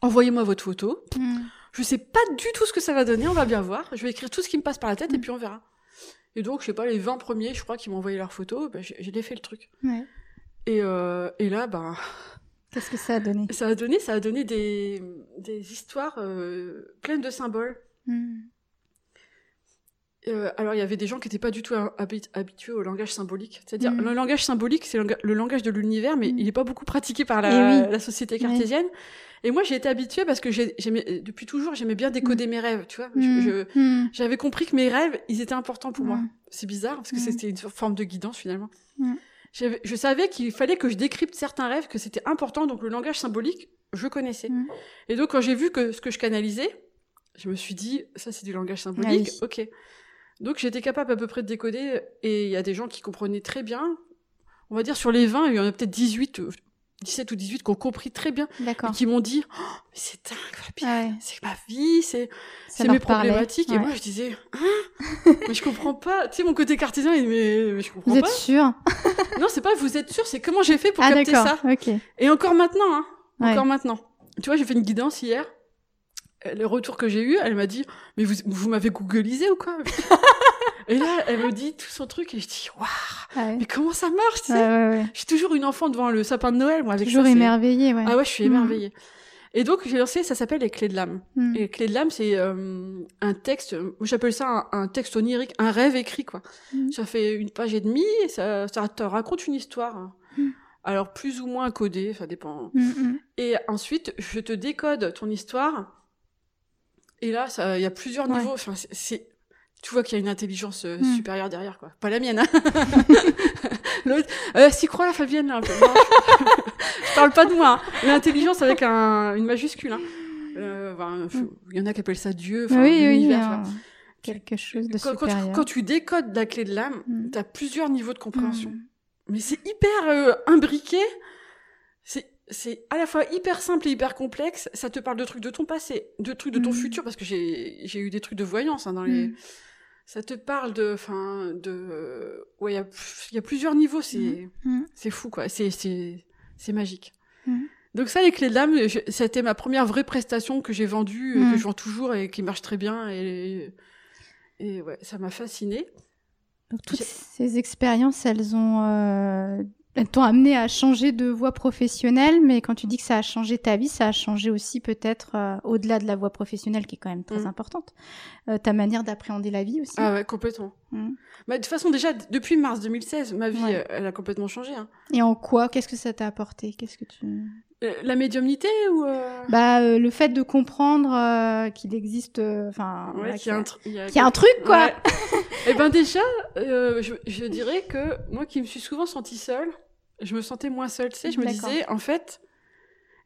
Envoyez-moi votre photo. Mm. Je sais pas du tout ce que ça va donner, on va bien voir. Je vais écrire tout ce qui me passe par la tête et Mm. puis on verra. Et donc, je sais pas, les 20 premiers, je crois, qui m'ont envoyé leurs photos, bah, j'ai fait le truc. Ouais. Et, euh, et là, ben, Qu'est-ce que ça a donné? ça a donné, ça a donné des, des histoires euh, pleines de symboles. Mm. Euh, alors, il y avait des gens qui n'étaient pas du tout habi- habitués au langage symbolique. C'est-à-dire, Mm. le langage symbolique, c'est le, langa- le langage de l'univers, mais Mm. il n'est pas beaucoup pratiqué par la, Eh oui. la société cartésienne. Et moi, j'ai été habituée parce que j'ai- j'aimais, depuis toujours, j'aimais bien décoder mes rêves, tu vois. Mm. Mm. J'avais compris que mes rêves, ils étaient importants pour moi. Mm. C'est bizarre, parce que Mm. c'était une forme de guidance, finalement. Mm. Je savais qu'il fallait que je décrypte certains rêves, que c'était important, donc le langage symbolique, je connaissais. Mm. Et donc, quand j'ai vu que ce que je canalisais, je me suis dit, ça, c'est du langage symbolique, Ah ok. Donc, j'étais capable à peu près de décoder, et il y a des gens qui comprenaient très bien. On va dire, sur les 20, il y en a peut-être 18, euh, 17 ou 18 qui ont compris très bien, et D'accord. qui m'ont dit, oh, mais c'est dingue, Ah ouais. c'est ma vie, c'est mes parlait. problématiques. Et moi, je disais, hein? Mais je comprends pas. Tu sais, mon côté cartésien, il dit, mais, mais je comprends Vous êtes pas. sûr? Non, c'est pas vous êtes sûr, c'est comment j'ai fait pour Ah capter ça? Et encore maintenant, hein. Ouais. Encore maintenant. Tu vois, j'ai fait une guidance hier. Le retour que j'ai eu, elle m'a dit, mais vous, vous m'avez googlisé ou quoi Et là, elle me dit tout son truc et je dis, waouh, ouais. mais comment ça marche, tu sais Ouais, ouais, ouais. Je suis toujours une enfant devant le sapin de Noël, moi, avec Toujours ça. c'est- émerveillé, ouais. Ah ouais, je suis Mm. émerveillée. Et donc, j'ai lancé, ça s'appelle les clés de l'âme. Mm. Et les clés de l'âme, c'est euh, un texte, j'appelle ça un, un texte onirique, un rêve écrit, quoi. Mm. Ça fait une page et demie, et ça, ça te raconte une histoire. hein. Alors, plus ou moins codée, ça dépend. Et ensuite, je te décode ton histoire. Et là, il y a plusieurs Ouais. niveaux. Enfin, c'est- tu vois qu'il y a une intelligence euh, Mm. supérieure derrière, quoi. Pas la mienne, hein. L'autre, euh, s'y croit la Fabienne, là, un peu? Non, je, je parle pas de moi. hein. L'intelligence avec un, une majuscule, hein. Euh, Mm. il y en a qui appellent ça Dieu, enfin, oui, oui, tu quelque chose de Quand, quand tu, supérieur. quand tu décodes la clé de l'âme, Mm. t'as plusieurs niveaux de compréhension. Mm. Mais c'est hyper euh, imbriqué. C'est à la fois hyper simple et hyper complexe. Ça te parle de trucs de ton passé, de trucs de ton Mm. futur, parce que j'ai j'ai eu des trucs de voyance hein, dans les. Mm. Ça te parle de, enfin, de, ouais, il y a, il y a plusieurs niveaux. C'est Mm. c'est fou quoi. C'est c'est c'est magique. Donc ça, les clés de l'âme, c'était ma première vraie prestation que j'ai vendue, euh, que je vends toujours et qui marche très bien. Et, et ouais, ça m'a fascinée. Donc, toutes ces expériences, elles ont, euh, t'ont amené à changer de voie professionnelle, mais quand tu dis que ça a changé ta vie, ça a changé aussi peut-être euh, au-delà de la voie professionnelle qui est quand même très Mm. importante, euh, ta manière d'appréhender la vie aussi. Ah ouais, complètement. Mm. Bah, de toute façon, déjà, depuis mars 2016, ma vie, Ouais. elle a complètement changé. hein. Et en quoi Qu'est-ce que ça t'a apporté? Qu'est-ce que tu Euh, la médiumnité ou euh, Bah, euh, le fait de comprendre qu'il existe, enfin, ouais, qu'il y a un, qu'il tr- il y a- qu'il y a un truc, quoi. Ouais. Eh ben déjà, je, je dirais que moi qui me suis souvent sentie seule, je me sentais moins seule. Tu sais, je me disais en fait,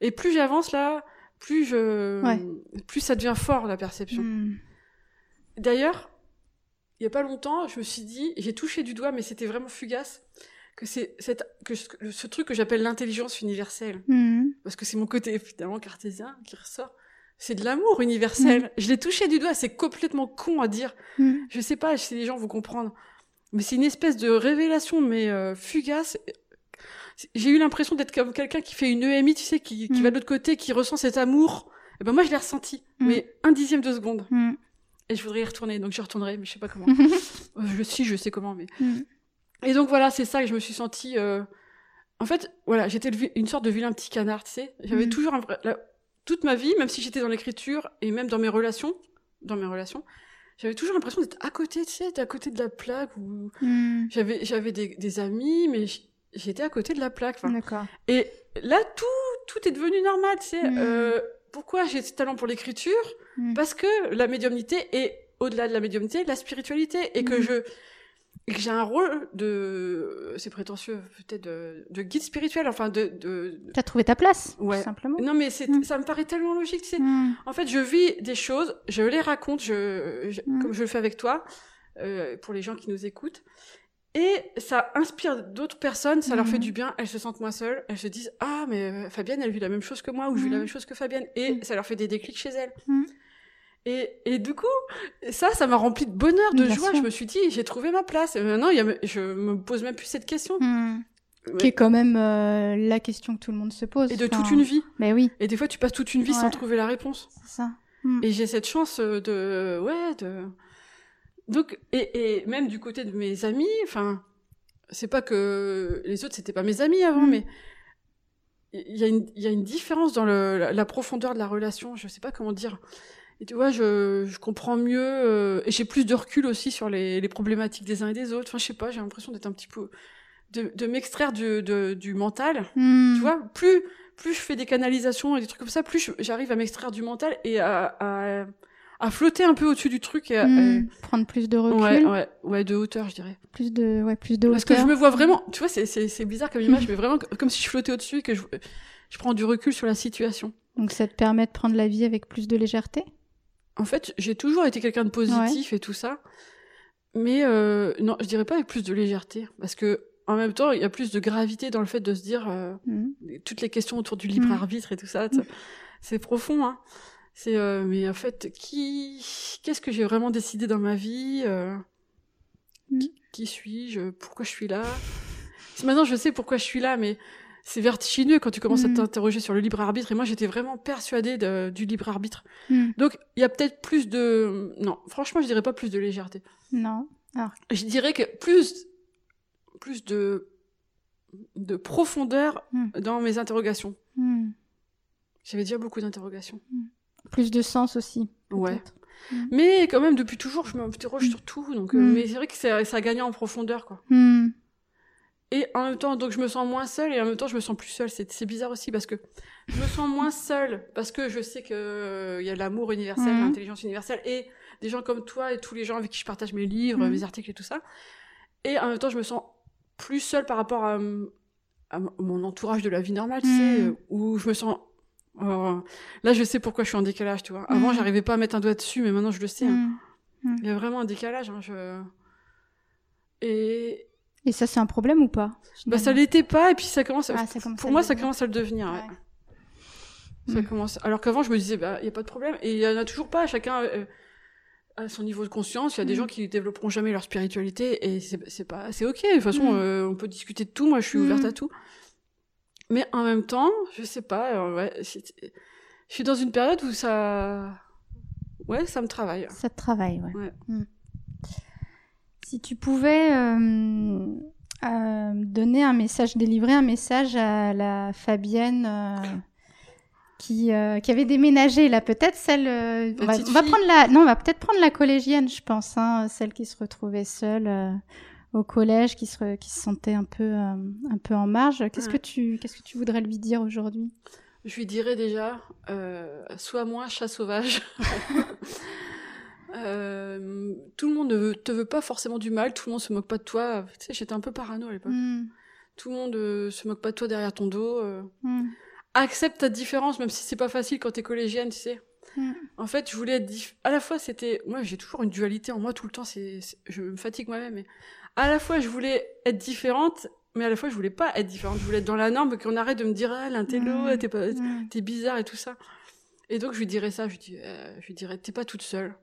et plus j'avance là, plus je, Ouais. plus ça devient fort la perception. Hmm. D'ailleurs, il y a pas longtemps, je me suis dit, j'ai touché du doigt, mais c'était vraiment fugace, que c'est cette, que ce, ce truc que j'appelle l'intelligence universelle, Hmm. parce que c'est mon côté finalement cartésien qui ressort. C'est de l'amour universel. Je l'ai touché du doigt, c'est complètement con à dire. Hmm. Je sais pas si les gens vont comprendre, mais c'est une espèce de révélation, mais euh, fugace. J'ai eu l'impression d'être comme quelqu'un qui fait une EMI, tu sais, qui, qui Mm. va de l'autre côté, qui ressent cet amour. Et ben moi, je l'ai ressenti, Mm. mais un dixième de seconde. Hmm. Et je voudrais y retourner, donc j'y retournerai, mais je sais pas comment. Euh, je si, je sais comment, mais. Et donc voilà, c'est ça que je me suis sentie. euh, En fait, voilà, j'étais une sorte de vilain petit canard, tu sais. J'avais toujours un la- toute ma vie, même si j'étais dans l'écriture et même dans mes relations, dans mes relations, j'avais toujours l'impression d'être à côté, tu sais, à côté de la plaque. Ou Hmm. j'avais j'avais des, des amis, mais j'étais à côté de la plaque. D'accord. Et là, tout tout est devenu normal, tu sais. Mhm. Euh, pourquoi j'ai ce talent pour l'écriture? Mhm. Parce que la médiumnité est au-delà de la médiumnité, la spiritualité, et que Mhm. je et que j'ai un rôle de, c'est prétentieux peut-être, de, de guide spirituel, enfin de, de... T'as trouvé ta place, Ouais. tout simplement. non mais c'est, ça me paraît tellement logique, tu sais. Hmm. En fait, je vis des choses, je les raconte, je, je- comme je le fais avec toi, euh, pour les gens qui nous écoutent, et ça inspire d'autres personnes, ça leur Mhm. fait du bien, elles se sentent moins seules, elles se disent ah mais euh, Fabienne elle vit la même chose que moi ou je vis la Mhm. même chose que Fabienne, et Mhm. ça leur fait des déclics chez elles. Mhm. Et, et du coup, ça, ça m'a rempli de bonheur, de Bien joie. sûr. Je me suis dit, j'ai trouvé ma place. Et maintenant, y a, je me pose même plus cette question. Ouais. Qui est quand même euh, la question que tout le monde se pose. Et de Enfin, toute une vie. Mais oui, Et des fois, tu passes toute une vie sans trouver la réponse. c'est ça. Et j'ai cette chance euh, de, ouais, de. Donc, et, et même du côté de mes amis, enfin, c'est pas que les autres c'était pas mes amis avant, Mm. mais il y a une, il y a une différence dans le, la, la profondeur de la relation. Je sais pas comment dire. Et tu vois, je, je comprends mieux euh, et j'ai plus de recul aussi sur les, les problématiques des uns et des autres. Enfin, je sais pas, j'ai l'impression d'être un petit peu de, de m'extraire du, de- du mental Hmm. tu vois, plus, plus je fais des canalisations et des trucs comme ça, plus j'arrive à m'extraire du mental et à, à, à flotter un peu au-dessus du truc. Et, à- Hmm. Prendre plus de recul, ouais, ouais, ouais, de hauteur, je dirais. plus de, ouais, plus de Parce que je hauteur. me vois vraiment, tu vois, c'est, c'est, c'est bizarre comme image, mais vraiment comme si je flottais au-dessus et que je, je prends du recul sur la situation. Donc ça te permet de prendre la vie avec plus de légèreté? En fait, j'ai toujours été quelqu'un de positif et tout ça, mais euh, non, je dirais pas avec plus de légèreté, parce que en même temps, il y a plus de gravité dans le fait de se dire euh, Hmm. toutes les questions autour du libre Mm. arbitre et tout ça, c'est profond. Hein. C'est euh, mais en fait, qui, qu'est-ce que j'ai vraiment décidé dans ma vie euh, Mm. Qui, qui suis-je Pourquoi je suis là? Maintenant, je sais pourquoi je suis là, mais c'est vertigineux quand tu commences Mm. à t'interroger sur le libre arbitre. Et moi, j'étais vraiment persuadée de- du libre arbitre. Hmm. Donc, il y a peut-être plus de, non, franchement, je dirais pas plus de légèreté. Non. Je dirais que plus, plus de, de profondeur Mm. dans mes interrogations. J'avais déjà beaucoup d'interrogations. Plus de sens aussi. Ouais. Mm. Mais quand même, depuis toujours, je m'interroge sur tout. Donc, euh, Mm. mais c'est vrai que ça, ça a gagné en profondeur, quoi. Et en même temps, donc je me sens moins seule et en même temps, je me sens plus seule. C'est, bizarre aussi parce que je me sens moins seule parce que je sais que euh, il y a l'amour universel, l'intelligence universelle et des gens comme toi et tous les gens avec qui je partage mes livres, mes articles et tout ça. Et en même temps, je me sens plus seule par rapport à, à mon entourage de la vie normale, tu sais, euh, où je me sens. Euh, là, je sais pourquoi je suis en décalage, tu vois. Avant, Mhm. j'arrivais pas à mettre un doigt dessus, mais maintenant, je le sais. hein. Hmm. Il y a vraiment un décalage. hein, je... Et Et ça, c'est un problème ou pas bah, ça l'était pas, et puis ça commence. Ah, ça commence à pour moi, ça commence à le devenir. ouais. Ouais. Ça Mm. commence. Alors qu'avant, je me disais, bah, il y a pas de problème, et il y en a toujours pas. Chacun euh, à son niveau de conscience. Il y a des Mm. gens qui développeront jamais leur spiritualité, et c'est pas, c'est ok. De toute façon, Mm. euh, on peut discuter de tout. Moi, je suis Mm. ouverte à tout. Mais en même temps, je sais pas. euh, ouais, je suis dans une période où ça, ouais, ça me travaille. Ça te travaille, ouais. Ouais. Hmm. Si tu pouvais euh, euh, donner un message, délivrer un message à la Fabienne euh, qui, qui avait déménagé, là, peut-être celle. on va, on va prendre la. Non, on va peut-être prendre la collégienne, je pense, hein, celle qui se retrouvait seule. Au collège, qui se, re- qui se sentait un peu, euh, un peu en marge. Qu'est-ce Ouais. que tu, qu'est-ce que tu voudrais lui dire aujourd'hui? Je lui dirais déjà, euh, sois moins chat sauvage. Euh, tout le monde ne veut- te veut pas forcément du mal, tout le monde se moque pas de toi. Tu sais, j'étais un peu parano à l'époque. Mm. Tout le monde se moque pas de toi derrière ton dos. euh. Mm. Accepte ta différence, même si c'est pas facile quand t'es collégienne, tu sais. Mm. En fait, je voulais être dif- à la fois c'était moi j'ai toujours une dualité en moi tout le temps, c'est c'est- je me fatigue moi-même mais à la fois je voulais être différente mais à la fois je voulais pas être différente, je voulais être dans la norme qu'on arrête de me dire ah l'intello, Mm. t'es pas Mm. t'es bizarre et tout ça. Et donc je lui dirais ça, je lui, dis, euh, je lui dirais t'es pas toute seule.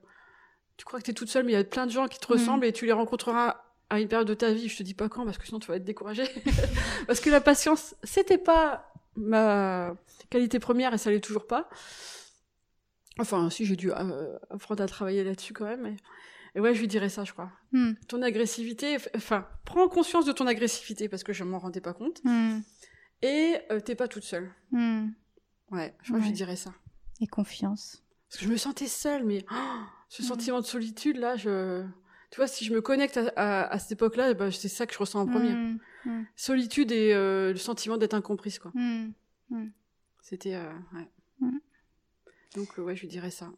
Tu crois que t'es toute seule mais il y a plein de gens qui te Mm. ressemblent et tu les rencontreras à une période de ta vie, je te dis pas quand parce que sinon tu vas être découragé. parce que la patience, c'était pas ma qualité première et ça l'est toujours pas. Enfin, si j'ai dû euh, apprendre à travailler là-dessus quand même. mais- Et ouais, je lui dirais ça, je crois. Mm. Ton agressivité, enfin, prends conscience de ton agressivité parce que je m'en rendais pas compte. Mm. Et euh, t'es pas toute seule. Mm. Ouais, je crois que je dirais ça. Et confiance. Parce que je me sentais seule, mais oh, ce sentiment de solitude là, je, tu vois, si je me connecte à, à- à cette époque-là, bah, c'est ça que je ressens en premier. Solitude et euh, le sentiment d'être incomprise, quoi. C'était, euh, ouais. Donc euh, ouais, je lui dirais ça.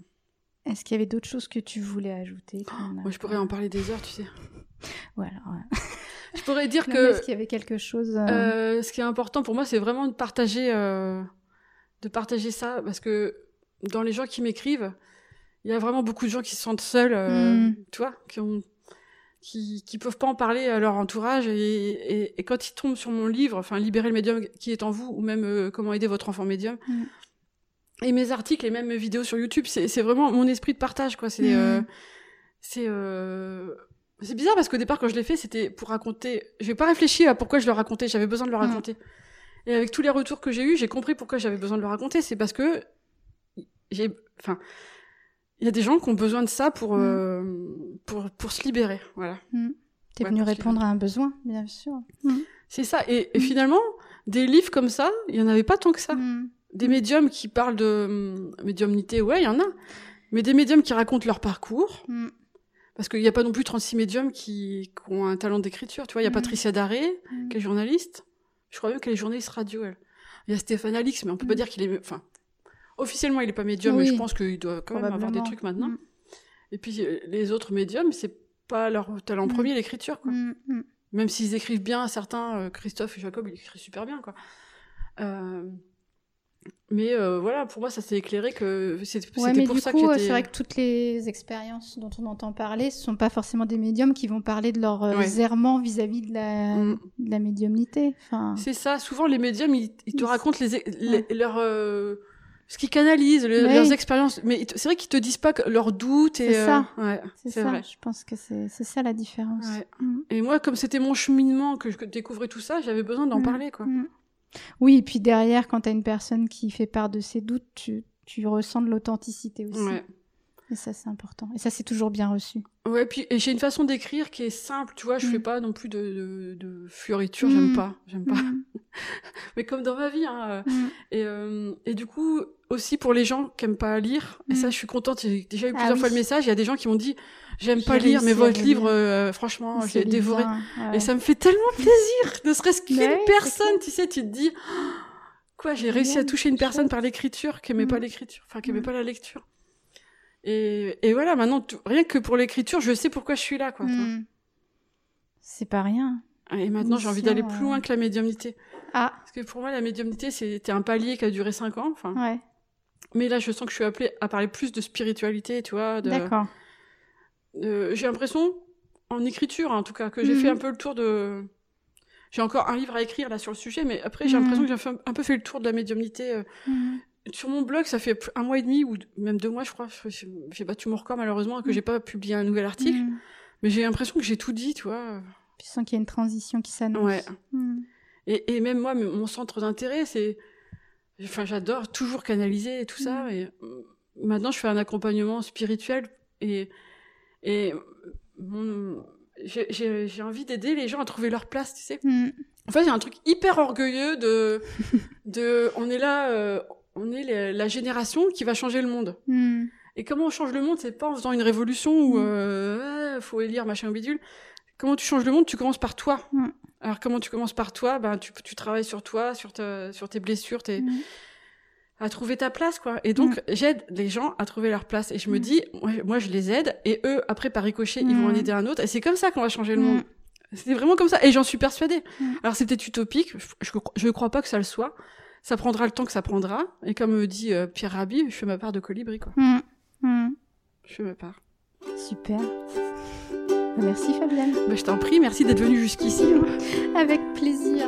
Est-ce qu'il y avait d'autres choses que tu voulais ajouter qu'on a Moi, je pourrais en parler des heures, tu sais. Voilà. ouais. Je pourrais dire Non, que Est-ce qu'il y avait quelque chose euh, euh, ce qui est important pour moi, c'est vraiment de partager, euh, de partager ça, parce que dans les gens qui m'écrivent, il y a vraiment beaucoup de gens qui se sentent seuls, euh, Mm. tu vois, qui ont, qui, qui peuvent pas en parler à leur entourage, et, et, et quand ils tombent sur mon livre, enfin libérer le médium qui est en vous, ou même euh, comment aider votre enfant médium. Mm. Et mes articles et même mes vidéos sur YouTube, c'est vraiment mon esprit de partage, quoi. C'est Mm. euh, c'est euh, c'est bizarre parce qu'au départ quand je l'ai fait c'était pour raconter j'ai pas réfléchi à pourquoi je le racontais j'avais besoin de le Mm. raconter et avec tous les retours que j'ai eus j'ai compris pourquoi j'avais besoin de le raconter c'est parce que j'ai enfin il y a des gens qui ont besoin de ça pour Mm. euh, pour pour se libérer voilà mm. T'es Ouais, venu répondre à un besoin, bien sûr. c'est ça et, et Mm. finalement des livres comme ça il y en avait pas tant que ça. Des médiums qui parlent de hum, médiumnité ouais il y en a mais des médiums qui racontent leur parcours Mm. Parce qu'il n'y a pas non plus 36 médiums qui, qui ont un talent d'écriture. Tu vois, il y a Mhm. Patricia Daré, Mm. qui est journaliste. Je crois même qu'elle est journaliste radio, elle. Il y a Stéphane Alix, mais on peut pas dire qu'il est... Enfin, officiellement, il est pas médium, mais je pense qu'il doit quand même avoir des trucs maintenant. Mm. Et puis, euh, les autres médiums, c'est pas leur talent premier, l'écriture, quoi. Mm. Mm. Même s'ils écrivent bien, certains, euh, Christophe et Jacob, ils écrivent super bien, quoi. Euh, Mais euh, voilà, pour moi, ça s'est éclairé que c'est- c'était Ouais, mais pour du ça coup, que euh, c'est vrai que toutes les expériences dont on entend parler, ce sont pas forcément des médiums qui vont parler de leur euh, Ouais. errement vis-à-vis de la, Mm. de la médiumnité. Enfin, C'est ça, souvent les médiums, ils, ils te racontent les, les- Ouais. leurs, euh, ce qu'ils canalisent, le- leurs expériences. Mais c'est vrai qu'ils te disent pas que leurs doutes. et C'est euh, ça. ouais, c'est ça. vrai. Je pense que c'est ça la différence. Mm. Et moi, comme c'était mon cheminement, que je découvrais tout ça, j'avais besoin d'en Mm. parler, quoi. Mm. Oui, et puis derrière, quand tu as une personne qui fait part de ses doutes, tu, tu ressens de l'authenticité aussi. Ouais. Et ça, c'est important. Et ça, c'est toujours bien reçu. Ouais, puis et j'ai une façon d'écrire qui est simple, tu vois. Je Mm. fais pas non plus de, de, de fioriture, Mm. j'aime pas, j'aime pas. Mm. Mais comme dans ma vie, hein. euh, Mm. Et, euh, et du coup, aussi pour les gens qui aiment pas lire, et Mm. ça, je suis contente. J'ai déjà eu Ah plusieurs oui. fois le message. Il y a des gens qui m'ont dit, j'aime J'ai pas lire, mais votre livre, euh, franchement, l'ai dévoré. Ouais. Et ça me fait tellement plaisir, ne serait-ce qu'une Ouais, personne, tu sais, tu te dis, Oh, quoi, j'ai réussi à toucher une personne par l'écriture qui aimait Mm. pas l'écriture, enfin, qui aimait Mm. pas la lecture. Et, et voilà, maintenant, rien que pour l'écriture, je sais pourquoi je suis là, quoi. Mm. C'est pas rien. Et maintenant, j'ai envie d'aller plus euh, loin que la médiumnité. Ah, Parce que pour moi, la médiumnité, c'était un palier qui a duré cinq ans, enfin. ouais. Mais là, je sens que je suis appelée à parler plus de spiritualité, tu vois. De... D'accord. Euh, j'ai l'impression, en écriture en tout cas, que j'ai Mhm. fait un peu le tour de. J'ai encore un livre à écrire là sur le sujet, mais après j'ai Mhm. l'impression que j'ai un- un peu fait le tour de la médiumnité. euh. Mm. Sur mon blog, ça fait un mois et demi ou même deux mois, je crois. J'ai battu mon record malheureusement et que Mhm. j'ai pas publié un nouvel article, mais j'ai l'impression que j'ai tout dit, tu vois. Tu sens qu'il y a une transition qui s'annonce. Ouais. Et, et même moi, mon centre d'intérêt, c'est. Enfin, j'adore toujours canaliser et tout ça. Mhm. Et euh, maintenant, je fais un accompagnement spirituel et. Et. mon- j'ai- J'ai j'ai envie d'aider les gens à trouver leur place, tu sais. Mm. En fait, il y a un truc hyper orgueilleux de. de on est là. euh, on est les- la génération qui va changer le monde. Mm. Et comment on change le monde C'est pas en faisant une révolution où Mm. euh, faut élire machin ou bidule. Comment tu changes le monde Tu commences par toi. Mm. Alors comment tu commences par toi? Ben tu, tu travailles sur toi, sur, ta- sur tes blessures, tes... À trouver ta place, quoi. Et donc, Mm. j'aide les gens à trouver leur place. Et je me Mm. dis, moi, moi, je les aide, et eux, après, par ricochet, ils vont en Mm. aider un autre. Et c'est comme ça qu'on va changer le monde. C'est vraiment comme ça. Et j'en suis persuadée. Alors, peut-être utopique. Je, je, crois pas que ça le soit. Ça prendra le temps que ça prendra. Et comme me dit euh, Pierre Rabhi, je fais ma part de colibri, quoi. Je fais ma part. Super. Merci Fabienne. Bah, je t'en prie, merci d'être venu jusqu'ici. hein. Avec plaisir.